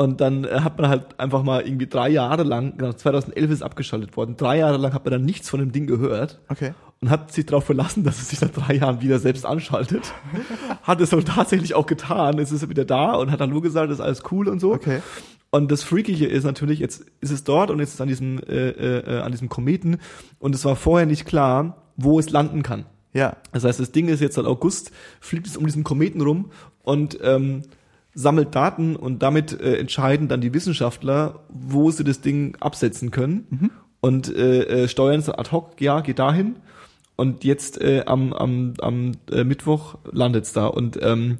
Und dann äh, hat man halt einfach mal irgendwie drei Jahre lang, genau, 2011 ist abgeschaltet worden, drei Jahre lang hat man dann nichts von dem Ding gehört Okay. und hat sich darauf verlassen, dass es sich nach drei Jahren wieder selbst anschaltet. hat es auch tatsächlich auch getan, es ist wieder da und hat dann nur gesagt, das ist alles cool und so. Okay. Und das Freakige ist natürlich, jetzt ist es dort und jetzt ist es an diesem, äh, äh, an diesem Kometen und es war vorher nicht klar, wo es landen kann. Ja. Das heißt, das Ding ist jetzt seit August, fliegt es um diesen Kometen rum und ähm, sammelt Daten und damit äh, entscheiden dann die Wissenschaftler, wo sie das Ding absetzen können. Und äh, äh, steuern es ad hoc, ja, geht dahin. Und jetzt äh, am, am, am äh, Mittwoch landet es da. Und ähm,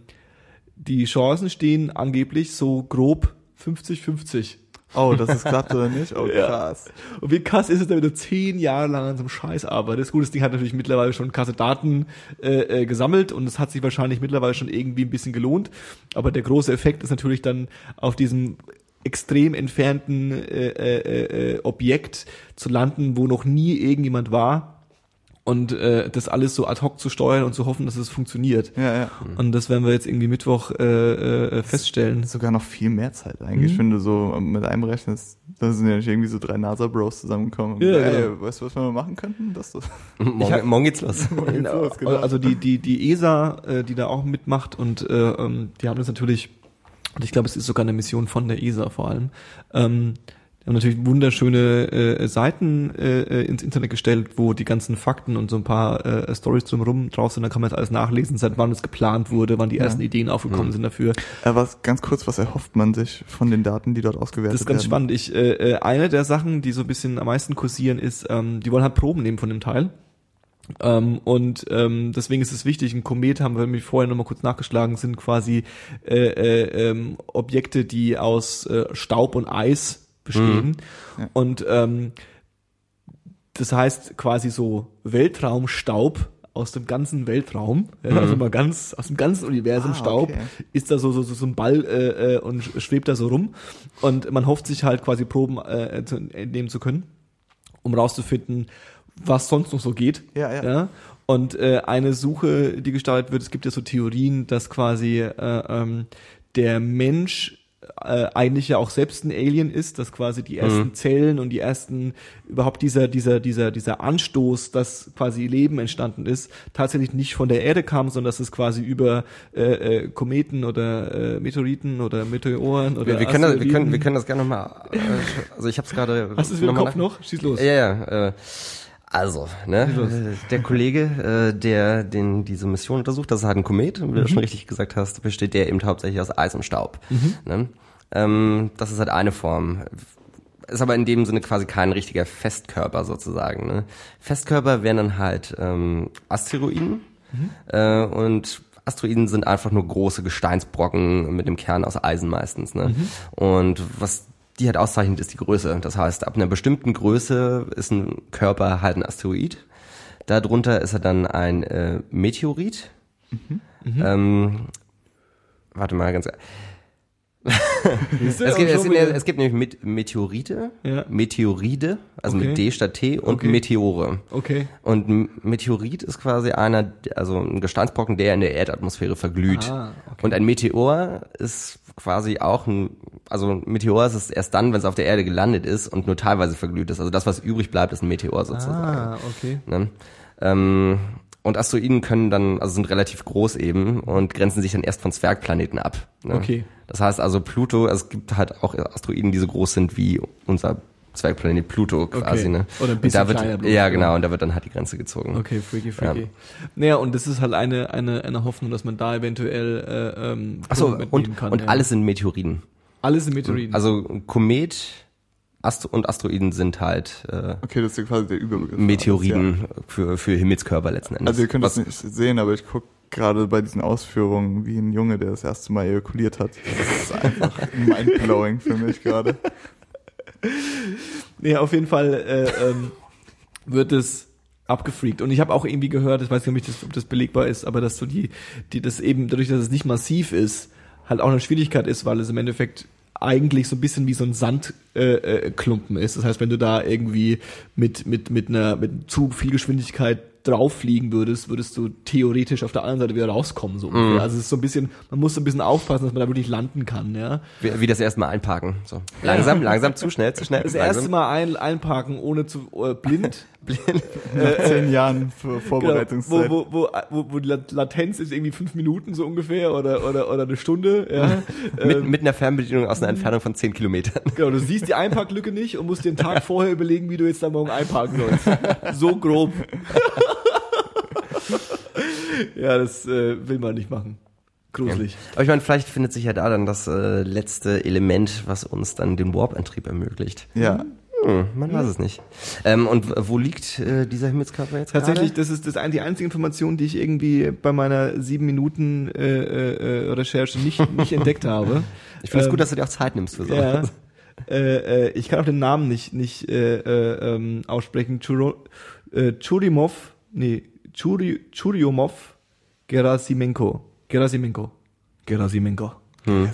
die Chancen stehen angeblich so grob 50-50. Oh, dass es klappt oder nicht? Oh, Ja. krass. Und wie krass ist es, wenn du zehn Jahre lang an so einem Scheiß arbeitest? Gut, das Ding hat natürlich mittlerweile schon krasse Daten äh, äh, gesammelt und es hat sich wahrscheinlich mittlerweile schon irgendwie ein bisschen gelohnt. Aber der große Effekt ist natürlich dann auf diesem extrem entfernten äh, äh, äh, Objekt zu landen, wo noch nie irgendjemand war und äh, das alles so ad hoc zu steuern und zu hoffen, dass es funktioniert. Ja, ja. Und das werden wir jetzt irgendwie Mittwoch äh, äh, feststellen. Sogar noch viel mehr Zeit eigentlich, Mhm. wenn du so mit einberechnest. Da sind ja nicht irgendwie so drei NASA-Bros zusammengekommen. Ja, gesagt, genau. Ey, weißt du, was wir mal machen könnten? Das, das. Morgen, morgen geht's los. los, genau. Also die, die, die ESA, äh, die da auch mitmacht und äh, ähm, die haben das natürlich, und ich glaube, es ist sogar eine Mission von der ESA vor allem, ähm, haben natürlich wunderschöne äh, Seiten äh, äh, ins Internet gestellt, wo die ganzen Fakten und so ein paar äh, Stories drumherum drauf sind. Da kann man jetzt alles nachlesen, seit wann es geplant wurde, wann die Ja. ersten Ideen aufgekommen sind dafür. Äh, was, ganz kurz, was erhofft man sich von den Daten, die dort ausgewertet Das ist ganz werden? spannend. Ich, äh, äh, eine der Sachen, die so ein bisschen am meisten kursieren, ist, ähm, die wollen halt Proben nehmen von dem Teil. Ähm, und ähm, deswegen ist es wichtig, ein Komet haben wir nämlich vorher nochmal kurz nachgeschlagen, sind quasi äh, äh, ähm, Objekte, die aus äh, Staub und Eis bestehen. Ja. Und ähm, das heißt quasi so Weltraumstaub aus dem ganzen Weltraum, ja, also mal ganz aus dem ganzen Universum Ah, Staub, okay. ist da so, so, so, so ein Ball äh, äh, und sch- schwebt da so rum. Und man hofft sich halt quasi Proben äh, zu, entnehmen zu können, um rauszufinden, was sonst noch so geht. Ja, ja. Und äh, eine Suche, die gestartet wird, es gibt ja so Theorien, dass quasi äh, ähm, der Mensch äh, eigentlich ja auch selbst ein Alien ist, dass quasi die ersten Zellen und die ersten überhaupt dieser dieser dieser dieser Anstoß, dass quasi Leben entstanden ist, tatsächlich nicht von der Erde kam, sondern dass es quasi über äh, äh, Kometen oder äh, Meteoriten oder Meteoren oder Wir, wir, können das, wir, können, wir können das gerne nochmal. Äh, also ich habe es gerade. Hast du es im noch mal Kopf noch? Schieß los. Ja, ja. Äh, also, ne, der Kollege, äh, der den diese Mission untersucht, das ist halt ein Komet, wie du schon richtig gesagt hast, besteht der eben hauptsächlich aus Eis und Staub. Ne? Ähm, das ist halt eine Form. Ist aber in dem Sinne quasi kein richtiger Festkörper sozusagen. Ne? Festkörper wären dann halt ähm, Asteroiden äh, und Asteroiden sind einfach nur große Gesteinsbrocken mit dem Kern aus Eisen meistens. Ne? Und was die halt auszeichnet, ist die Größe. Das heißt, ab einer bestimmten Größe ist ein Körper halt ein Asteroid. Darunter ist er dann ein äh, Meteorit. Ähm, warte mal ganz. Es gibt, es, gibt, es gibt nämlich Met Meteorite, Ja. Meteoride, also Okay. mit D statt T und Okay. Meteore. Okay. Und ein Meteorit ist quasi einer, also ein Gesteinsbrocken, der in der Erdatmosphäre verglüht. Ah, okay. Und ein Meteor ist quasi auch ein, also ein Meteor ist es erst dann, wenn es auf der Erde gelandet ist und nur teilweise verglüht ist. Also das, was übrig bleibt, ist ein Meteor sozusagen. Ah, okay. Ne? Ähm, und Asteroiden können dann, also sind relativ groß eben und grenzen sich dann erst von Zwergplaneten ab. Ne? Okay. Das heißt also Pluto, es gibt halt auch Asteroiden, die so groß sind wie unser Zwergplanet Pluto quasi. Okay. Ne? Oder ein Und bisschen da wird, kleiner bloß, Ja, ja. genau, und da wird dann halt die Grenze gezogen. Okay, freaky, freaky. Naja, und das ist halt eine, eine, eine Hoffnung, dass man da eventuell äh, ähm, Achso, und, kann. und ja. alles sind Meteoriden. Alles sind Meteoriten. Also Komet Astro und Asteroiden sind halt äh, Okay, das ist ja quasi der Überbegriff. Meteoriden für, für Himmelskörper letzten Endes. Also ihr könnt Was- das nicht sehen, aber ich guck gerade bei diesen Ausführungen wie ein Junge, der das erste Mal ejakuliert hat. Das ist einfach mindblowing für mich gerade. Nee, auf jeden Fall äh, ähm, wird es abgefreakt. Und ich habe auch irgendwie gehört, ich weiß nicht, ob, das, ob das belegbar ist, aber dass so die, die das eben, dadurch, dass es nicht massiv ist, halt auch eine Schwierigkeit ist, weil es im Endeffekt eigentlich so ein bisschen wie so ein Sandklumpen äh, äh, Klumpen ist. Das heißt, wenn du da irgendwie mit, mit, mit einer mit zu viel Geschwindigkeit drauf fliegen würdest, würdest du theoretisch auf der anderen Seite wieder rauskommen. So. Mhm. Also es ist so ein bisschen, man muss so ein bisschen aufpassen, dass man da wirklich landen kann. Ja. Wie, wie das erste Mal einparken. So. Langsam, langsam, zu schnell, zu schnell. Das langsam. erste Mal ein, einparken ohne zu äh, blind. Nach zehn Jahren für Genau, Vorbereitungszeit. wo, wo, wo, wo, wo die Lat- Latenz ist irgendwie fünf Minuten so ungefähr oder, oder, oder eine Stunde. Ja. mit, Ähm, mit einer Fernbedienung aus einer Entfernung von 10 Kilometern. Genau, du siehst die Einparklücke nicht und musst dir einen Tag vorher überlegen, wie du jetzt da morgen einparken sollst. So grob. ja, das äh, will man nicht machen. Gruselig. Aber ich meine, vielleicht findet sich ja da dann das äh, letzte Element, was uns dann den Warp-Antrieb ermöglicht. ja. Hm, man weiß es nicht. Ähm, und wo liegt äh, dieser Himmelskörper jetzt Tatsächlich, gerade? das ist das die einzige Information, die ich irgendwie bei meiner sieben Minuten äh, äh, äh, Recherche nicht, nicht entdeckt habe. Ich finde es Ähm, gut, dass du dir auch Zeit nimmst für so. Ja. äh, äh, ich kann auch den Namen nicht, nicht äh, äh, ähm, aussprechen. Churo, äh, Churimov, nee, Churi, Churyumov Gerasimenko. Gerasimenko. Gerasimenko.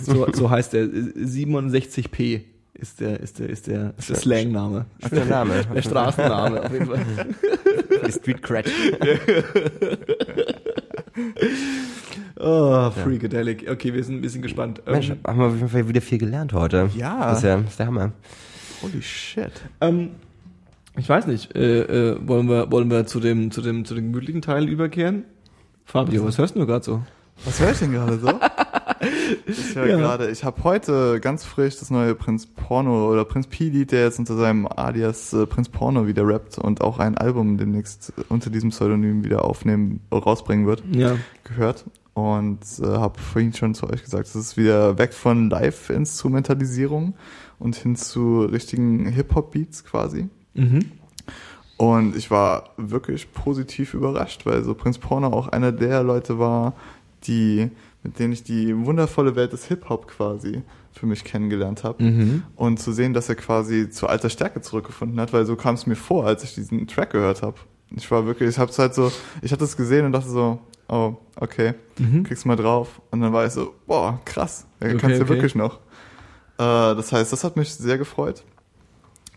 So, so heißt er. 67p ist der, ist der, ist der, ist der Slangname. Schöner Name. Der Straßenname auf jeden Fall. Die Street Cred. Oh, Freakadelic. Okay, wir sind ein bisschen gespannt. Mensch, Ähm, haben wir auf jeden Fall wieder viel gelernt heute. Ja. Das ist ja ist der Hammer. Holy shit. Ähm, ich weiß nicht, äh, äh, wollen wir, wollen wir zu dem, zu dem, zu dem gemütlichen Teil überkehren? Fabio, was hörst du gerade so? Was höre ich denn gerade so? Ich höre Ja. gerade, ich habe heute ganz frisch das neue Prinz Porno oder Prinz P-Lied, der jetzt unter seinem Alias äh, Prinz Porno wieder rappt und auch ein Album demnächst unter diesem Pseudonym wieder aufnehmen, rausbringen wird, Ja. gehört. Und äh, habe vorhin schon zu euch gesagt, es ist wieder weg von Live-Instrumentalisierung und hin zu richtigen Hip-Hop-Beats quasi. Mhm. Und ich war wirklich positiv überrascht, weil so Prinz Porno auch einer der Leute war, die, mit denen ich die wundervolle Welt des Hip-Hop quasi für mich kennengelernt habe. Mhm. Und zu sehen, dass er quasi zu alter Stärke zurückgefunden hat, weil so kam es mir vor, als ich diesen Track gehört habe. Ich war wirklich, ich hab's halt so, ich hatte es gesehen und dachte so, oh, okay, Mhm. kriegst mal drauf. Und dann war ich so, boah, krass, er Okay, kannst ja okay. wirklich noch. Äh, das heißt, das hat mich sehr gefreut.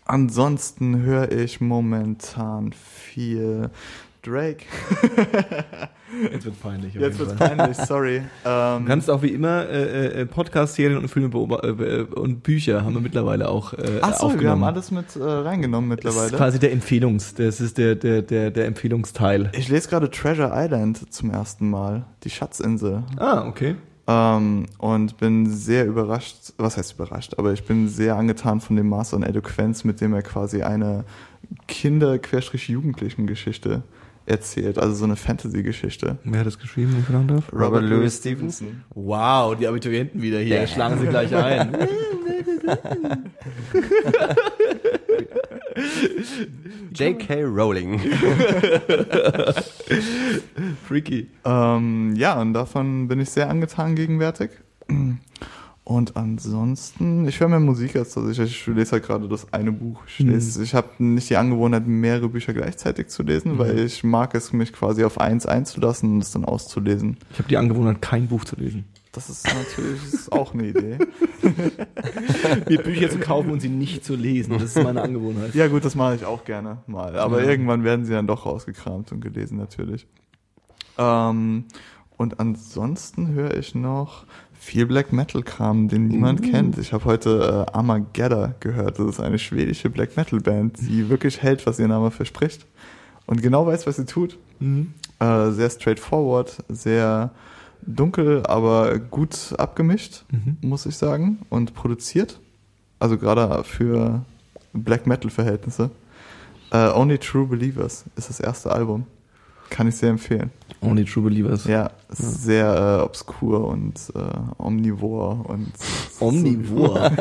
Ansonsten höre ich momentan viel Drake. Jetzt wird peinlich. Jetzt Fall. peinlich, sorry. Ähm, Du kannst auch wie immer äh, äh, Podcast-Serien und Filme beobachten äh, und Bücher haben wir mittlerweile auch äh, Ach so, aufgenommen. wir haben alles mit äh, reingenommen das ist mittlerweile. quasi der Empfehlungs, das ist der der der der Empfehlungsteil. Ich lese gerade Treasure Island zum ersten Mal, die Schatzinsel. Ah, okay. Ähm, und bin sehr überrascht, was heißt überrascht, aber ich bin sehr angetan von dem Maß an Eloquenz, mit dem er quasi eine Kinder-Jugendlichen-Geschichte erzählt, also so eine Fantasy-Geschichte. Wer hat das geschrieben, wenn ich fragen darf? Robert Louis Stevenson. Wow, die Abiturienten wieder hier, Ja. schlagen sie gleich ein. J.K. Rowling. Freaky. Ähm, ja, und davon bin ich sehr angetan gegenwärtig. Und ansonsten, ich höre mehr Musik als dass ich, lese halt gerade das eine Buch. Ich, Mhm. lese, ich habe nicht die Angewohnheit, mehrere Bücher gleichzeitig zu lesen, Mhm. weil ich mag es, mich quasi auf eins einzulassen und es dann auszulesen. Ich habe die Angewohnheit, kein Buch zu lesen. Das ist natürlich ist auch eine Idee. Mir Bücher zu kaufen und sie nicht zu lesen, das ist meine Angewohnheit. Ja gut, das mache ich auch gerne mal. Aber Ja. irgendwann werden sie dann doch rausgekramt und gelesen natürlich. Ähm, und ansonsten höre ich noch viel Black Metal Kram, den niemand kennt. Ich habe heute äh, Armageddon gehört. Das ist eine schwedische Black Metal Band, die wirklich hält, was ihr Name verspricht und genau weiß, was sie tut. Mhm. Äh, sehr straightforward, sehr dunkel, aber gut abgemischt, Mhm. muss ich sagen, und produziert. Also gerade für Black Metal Verhältnisse. Äh, Only True Believers ist das erste Album. Kann ich sehr empfehlen. Only True Believers. Ja, sehr äh, obskur und äh, omnivor und Omnivor.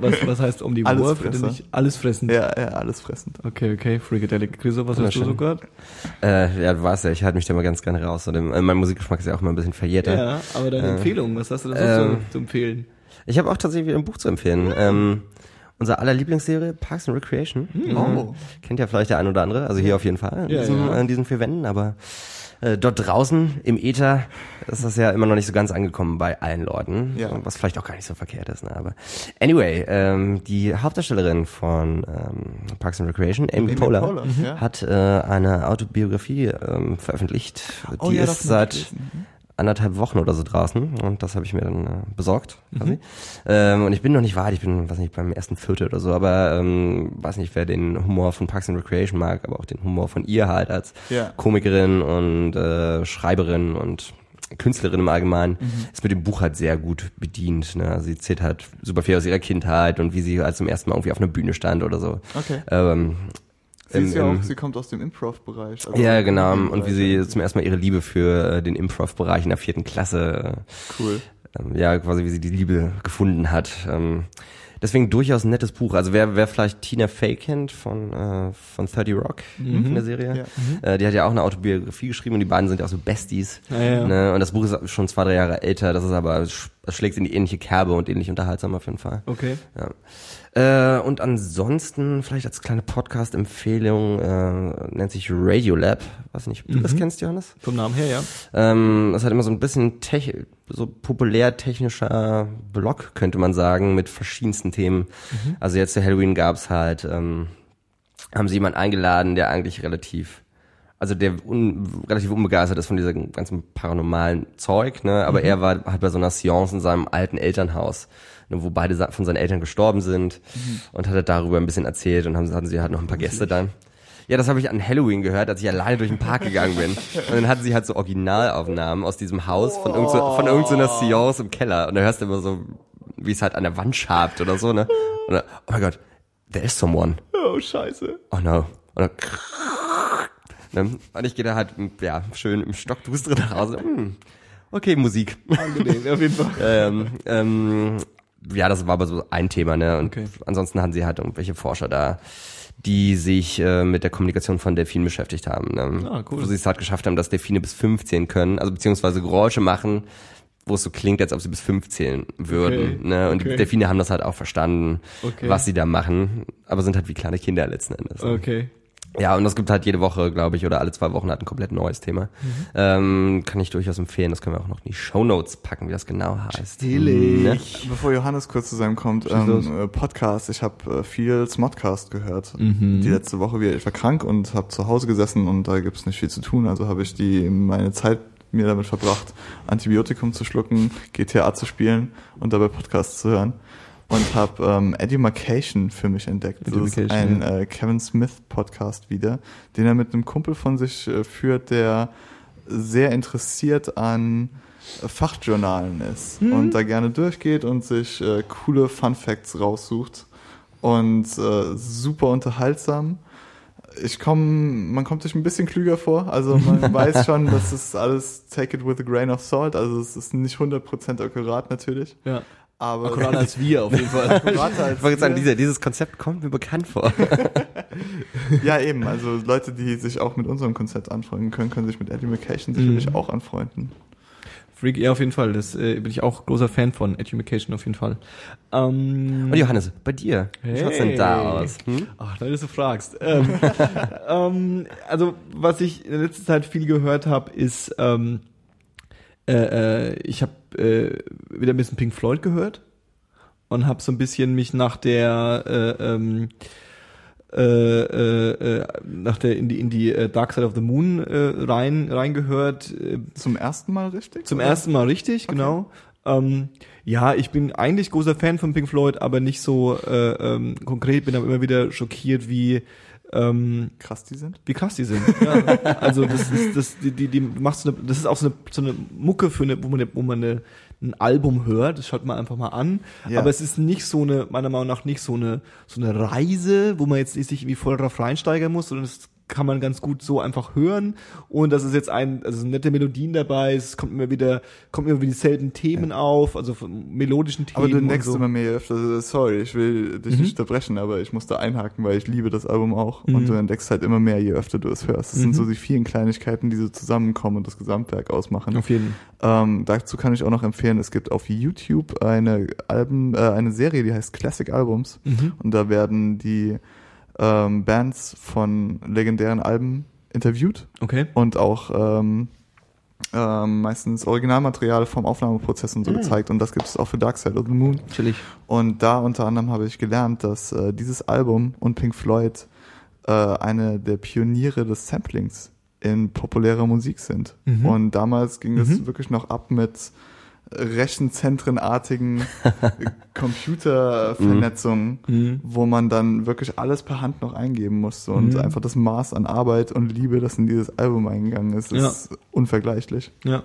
was, was heißt Omnivor? Alles Fresser. ich alles fressen. Ja, ja, alles fressend. Okay, okay. Freakadelic. Chriso, was hast du so gehört? Äh, ja, du weißt ja, ich halte mich da immer ganz gerne raus. Und mein Musikgeschmack ist ja auch immer ein bisschen verjährter. Ja, aber deine Äh, Empfehlung, was hast du da ähm, sonst so zu empfehlen? Ich habe auch tatsächlich wieder ein Buch zu empfehlen. Ähm, unser aller Lieblingsserie, Parks and Recreation. Oh. Kennt ja vielleicht der ein oder andere, also hier auf jeden Fall, in, Ja, diesen, ja. in diesen vier Wänden, aber Äh, dort draußen im Äther ist das ja immer noch nicht so ganz angekommen bei allen Leuten, Ja. was vielleicht auch gar nicht so verkehrt ist. Ne? Aber anyway, ähm, die Hauptdarstellerin von ähm, Parks and Recreation, Amy, Amy Poehler, Poehler, mhm. hat äh, eine Autobiografie ähm, veröffentlicht. Die Oh ja, ist seit gelesen. Anderthalb Wochen oder so draußen und das habe ich mir dann äh, besorgt Mhm. quasi. Ähm, und ich bin noch nicht weit, ich bin, weiß nicht, beim ersten Viertel oder so, aber ähm, weiß nicht, wer den Humor von Parks and Recreation mag, aber auch den Humor von ihr halt als Ja. Komikerin und äh, Schreiberin und Künstlerin im Allgemeinen, Mhm. ist mit dem Buch halt sehr gut bedient. Ne? Also sie erzählt halt super viel aus ihrer Kindheit und wie sie halt zum ersten Mal irgendwie auf einer Bühne stand oder so. Okay. Ähm, Sie, ist im- ja auch, sie kommt aus dem Improv-Bereich. also ja, genau. Und wie sie zum ersten Mal ihre Liebe für äh, den Improv-Bereich in der vierten Klasse äh, Cool. ähm, ja, quasi wie sie die Liebe gefunden hat. Ähm, deswegen durchaus ein nettes Buch. Also wer, wer vielleicht Tina Fey kennt von, äh, von 30 Rock, von der Serie, äh, die hat ja auch eine Autobiografie geschrieben und die beiden sind ja auch so Besties. Ja, ja. Ne? Und das Buch ist schon zwei, drei Jahre älter, das ist aber, es schlägt in die ähnliche Kerbe und ähnlich unterhaltsam auf jeden Fall. Okay. Ja. Äh, und ansonsten, vielleicht als kleine Podcast-Empfehlung, äh, nennt sich Radiolab. Weiß nicht, ob du das kennst, Johannes? Vom Namen her, ja. Ähm, das hat immer so ein bisschen tech, so populär technischer Blog, könnte man sagen, mit verschiedensten Themen. Also jetzt zu Halloween gab's halt, ähm, haben sie jemanden eingeladen, der eigentlich relativ, also der un, relativ unbegeistert ist von diesem ganzen paranormalen Zeug, ne? Aber er war halt bei so einer Seance in seinem alten Elternhaus, ne, wo beide von seinen Eltern gestorben sind und hat halt darüber ein bisschen erzählt und haben, hatten sie halt noch ein paar Gäste dann. Ja, das habe ich an Halloween gehört, als ich alleine durch den Park gegangen bin. Und dann hatten sie halt so Originalaufnahmen aus diesem Haus von, irgend so, von irgendeiner Seance im Keller. Und da hörst du immer so, wie es halt an der Wand schabt oder so, ne? Und dann, oh mein Gott, there is someone. Oh, scheiße. Oh no. Und dann, ne? Und ich gehe da halt, ja, schön im Stockduster nach Hause. Hm, okay, Musik. Angenehm, auf jeden Fall. ähm, ähm, ja, das war aber so ein Thema, ne? Und Okay. ansonsten hatten sie halt irgendwelche Forscher da, die sich äh, mit der Kommunikation von Delfinen beschäftigt haben. Ne? Ah, cool. Wo sie es halt geschafft haben, dass Delfine bis 15 können, also beziehungsweise Geräusche machen, wo es so klingt, als ob sie bis 15 würden. Okay, Ne? Und okay. die Delfine haben das halt auch verstanden, was sie da machen, aber sind halt wie kleine Kinder letzten Endes. ne? Okay. Ja, und das gibt halt jede Woche, glaube ich, oder alle zwei Wochen halt ein komplett neues Thema. Mhm. Ähm, kann ich durchaus empfehlen. Das können wir auch noch in die Shownotes packen, wie das genau heißt. Chillig. Ne? Bevor Johannes kurz zu seinem kommt, ähm, äh, Podcast. Ich habe äh, viel Smodcast gehört. Mhm. Die letzte Woche wieder. Ich war krank und habe zu Hause gesessen und da gibt's nicht viel zu tun. Also habe ich die meine Zeit mir damit verbracht, Antibiotikum zu schlucken, GTA zu spielen und dabei Podcasts zu hören. Und habe ähm, Edumacation für mich entdeckt. Das ist ein äh, Kevin Smith Podcast wieder, den er mit einem Kumpel von sich äh, führt, der sehr interessiert an Fachjournalen ist und da gerne durchgeht und sich äh, coole Fun Facts raussucht und äh, super unterhaltsam. Ich komme, man kommt sich ein bisschen klüger vor, also man weiß schon, das ist alles take it with a grain of salt, also es ist nicht 100% akkurat natürlich, Ja. Aber Akkurater als wir auf jeden Fall. akkurater als Ich wollte jetzt sagen, dieser, dieses Konzept kommt mir bekannt vor. Ja, eben. Also Leute, die sich auch mit unserem Konzept anfreunden können, können sich mit Education sicherlich Mhm. auch anfreunden. Freak, ja, auf jeden Fall. Das äh, bin ich auch großer Fan von Education auf jeden Fall. Ähm, Und Johannes, bei dir, wie schaut's denn da Hey. aus? Hm? Ach, weil du so fragst. Ähm, ähm, also, was ich in der letzten Zeit viel gehört habe, ist, ähm, äh, äh, ich habe äh, wieder ein bisschen Pink Floyd gehört und habe so ein bisschen mich nach der äh, ähm, äh, äh, äh, nach der in die in die äh, Dark Side of the Moon äh, rein reingehört äh, Zum ersten Mal richtig? zum oder? ersten Mal richtig, genau. Ähm, ja, ich bin eigentlich großer Fan von Pink Floyd, aber nicht so äh, ähm, konkret, bin aber immer wieder schockiert, wie ähm, Krass die sind. wie krass die sind. Ja, also das ist das die die, die macht so eine, das ist auch so eine so eine Mucke für eine wo man eine, wo man eine, ein Album hört, das schaut man einfach mal an, Ja. aber es ist nicht so eine meiner Meinung nach nicht so eine so eine Reise, wo man jetzt sich irgendwie voll drauf reinsteigern muss, sondern es kann man ganz gut so einfach hören und das ist jetzt ein also nette Melodien dabei, es kommt immer wieder kommt immer wieder dieselben Themen auf, also von melodischen Themen Aber du neckst so. immer mehr öfter. Sorry, ich will dich nicht unterbrechen, aber ich musste einhaken, weil ich liebe das Album auch. Und du entdeckst halt immer mehr, je öfter du es hörst. Es sind so die vielen Kleinigkeiten, die so zusammenkommen und das Gesamtwerk ausmachen. auf jeden. Ähm, dazu kann ich auch noch empfehlen, es gibt auf YouTube eine Alben, äh, eine Serie, die heißt Classic Albums. Und da werden die ähm, Bands von legendären Alben interviewt Okay. und auch ähm, ähm, meistens Originalmaterial vom Aufnahmeprozess und so gezeigt und das gibt es auch für Dark Side of the Moon. Chillig. Und da unter anderem habe ich gelernt, dass äh, dieses Album und Pink Floyd äh, eine der Pioniere des Samplings in populärer Musik sind. Mhm. Und damals ging es wirklich noch ab mit rechenzentrenartigen Computervernetzungen, Mhm. wo man dann wirklich alles per Hand noch eingeben musste und Mhm. einfach das Maß an Arbeit und Liebe, das in dieses Album eingegangen ist, ist unvergleichlich. Ja.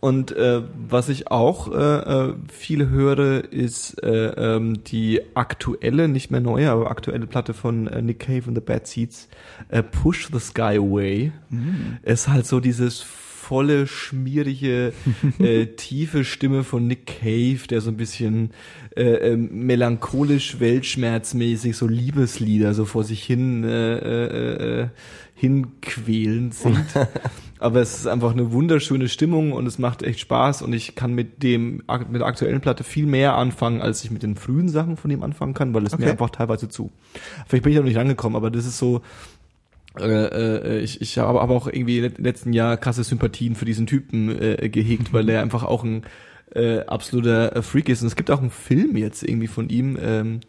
Und äh, was ich auch äh, äh, viele höre, ist äh, ähm, die aktuelle, nicht mehr neue, aber aktuelle Platte von äh, Nick Cave and the Bad Seeds, äh, Push the Sky Away. Ist halt so dieses volle, schmierige, äh, tiefe Stimme von Nick Cave, der so ein bisschen äh, ähm, melancholisch, weltschmerzmäßig so Liebeslieder so vor sich hin äh, äh, äh, hinquälend singt. Aber es ist einfach eine wunderschöne Stimmung und es macht echt Spaß und ich kann mit dem mit der aktuellen Platte viel mehr anfangen, als ich mit den frühen Sachen von ihm anfangen kann, weil es mir Okay. einfach teilweise zu. Vielleicht bin ich noch nicht rangekommen, aber das ist so äh, äh, ich, ich habe aber auch irgendwie im letzten Jahr krasse Sympathien für diesen Typen äh, gehegt, weil er einfach auch ein äh, absoluter äh, Freak ist. Und es gibt auch einen Film jetzt irgendwie von ihm, ähm,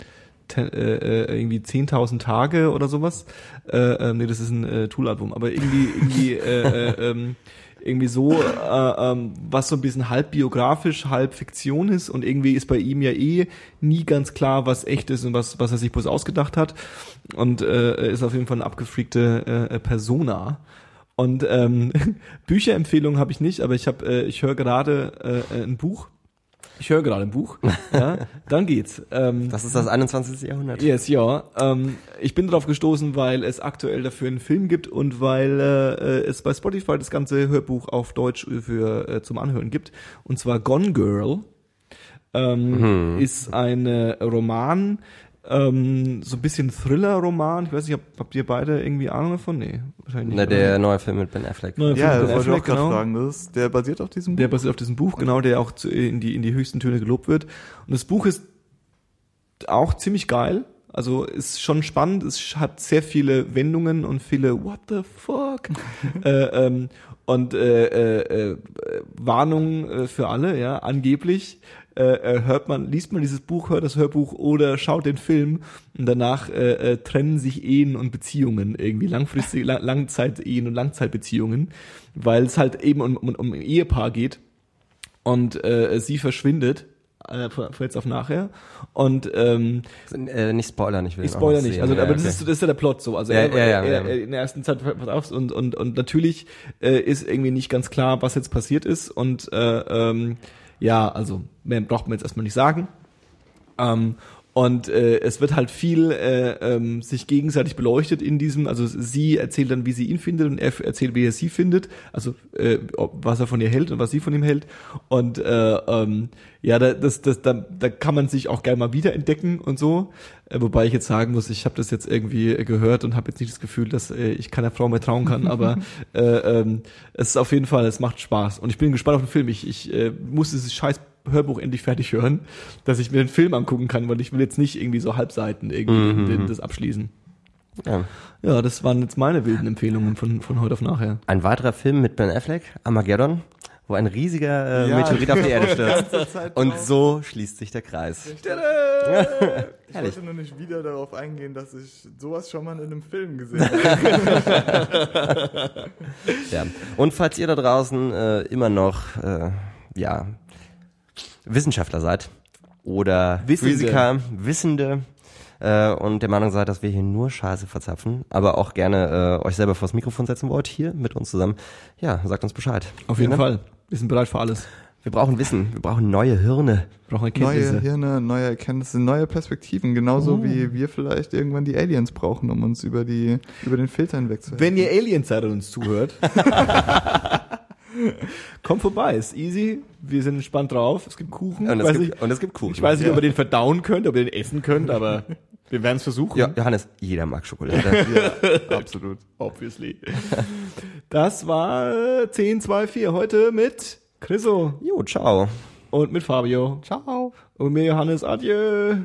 te- äh, äh, irgendwie 10.000 Tage oder sowas. Äh, ähm, nee, das ist ein äh, Tool-Album, aber irgendwie, irgendwie, äh, äh, ähm, irgendwie so, äh, ähm, was so ein bisschen halb biografisch, halb Fiktion ist und irgendwie ist bei ihm ja eh nie ganz klar, was echt ist und was, was er sich bloß ausgedacht hat und äh, ist auf jeden Fall eine abgefreakte äh, Persona. Und ähm, Bücherempfehlungen habe ich nicht, aber ich habe, äh, ich höre gerade äh, ein Buch. Ich höre gerade ein Buch. Ja, dann geht's. Ähm, Das ist das 21. Jahrhundert. Yes, ja. Ähm, ich bin darauf gestoßen, weil es aktuell dafür einen Film gibt und weil äh, es bei Spotify das ganze Hörbuch auf Deutsch für äh, zum Anhören gibt. Und zwar Gone Girl ähm, ist ein Roman, ähm, so ein bisschen Thriller-Roman. Ich weiß nicht, hab, habt ihr beide irgendwie Ahnung davon? Nee, wahrscheinlich Na, nicht. der oder? neue Film mit Ben Affleck. Film Ja, das wollte ich auch genau. fragen. Das ist, der basiert auf diesem Der Buch? basiert auf diesem Buch, genau, der auch zu, in, die, in die höchsten Töne gelobt wird. Und das Buch ist auch ziemlich geil. Also ist schon spannend, es hat sehr viele Wendungen und viele What the fuck äh, ähm, und äh, äh, äh, Warnungen äh, für alle, ja, angeblich äh, äh, hört man, liest man dieses Buch, hört das Hörbuch oder schaut den Film und danach äh, äh, trennen sich Ehen und Beziehungen irgendwie langfristige Lang Langzeit-Ehen und Langzeitbeziehungen, weil es halt eben um, um, um ein Ehepaar geht und äh, sie verschwindet äh, von von jetzt auf nachher und ähm, Äh, nicht spoilern, ich will ich ihn auch spoiler noch nicht, also Ja, aber das okay. ist, das ist ja der Plot so. Also Ja, er, ja, ja, er, er in der ersten Zeit pass auf und und und natürlich äh, ist irgendwie nicht ganz klar, was jetzt passiert ist und äh, ähm, ja, also mehr braucht man jetzt erstmal nicht sagen. Ähm, und äh, es wird halt viel äh, ähm, sich gegenseitig beleuchtet in diesem, also sie erzählt dann, wie sie ihn findet und er erzählt, wie er sie findet, also äh, ob, was er von ihr hält und was sie von ihm hält. Und äh, ähm, ja, da, das, das, da, da kann man sich auch gerne mal wiederentdecken und so. Äh, wobei ich jetzt sagen muss, ich habe das jetzt irgendwie gehört und habe jetzt nicht das Gefühl, dass äh, ich keiner Frau mehr trauen kann, aber äh, ähm, es ist auf jeden Fall, es macht Spaß. Und ich bin gespannt auf den Film. Ich, ich äh, muss dieses scheiß Hörbuch endlich fertig hören, dass ich mir den Film angucken kann, weil ich will jetzt nicht irgendwie so Halbseiten irgendwie den- das abschließen. Ja. Ja, das waren jetzt meine wilden Empfehlungen von, von heute auf nachher. Ein weiterer Film mit Ben Affleck, Armageddon, wo ein riesiger äh, Ja, Meteorit auf die Erde stürzt. Und so schließt sich der Kreis. Ich Herrlich. wollte nur nicht wieder darauf eingehen, dass ich sowas schon mal in einem Film gesehen habe. Ja. Und falls ihr da draußen äh, immer noch äh, ja, Wissenschaftler seid oder Wissende. Physiker, Wissende äh, und der Meinung seid, dass wir hier nur Scheiße verzapfen, aber auch gerne äh, euch selber vors Mikrofon setzen wollt, hier mit uns zusammen, ja, sagt uns Bescheid. Auf jeden Ja, ne? Fall. Wir sind bereit für alles. Wir brauchen Wissen, wir brauchen neue Hirne. Wir brauchen Neue Erkenntnisse. Hirne, neue Erkenntnisse, neue Perspektiven, genauso wie wir vielleicht irgendwann die Aliens brauchen, um uns über die über den Filter hinwegzuhelfen. Wenn ihr Aliens seid und uns zuhört, kommt vorbei, ist easy. Wir sind entspannt drauf. Es gibt Kuchen. Und es, gibt, nicht, und es gibt Kuchen. ich weiß nicht Ja. ob ihr den verdauen könnt, ob ihr den essen könnt, aber wir werden es versuchen. Ja, Johannes, jeder mag Schokolade. ja, absolut. Obviously. Das war äh, 1024 heute mit Chriso jo, ciao. und mit Fabio Ciao. und mir Johannes. Adieu.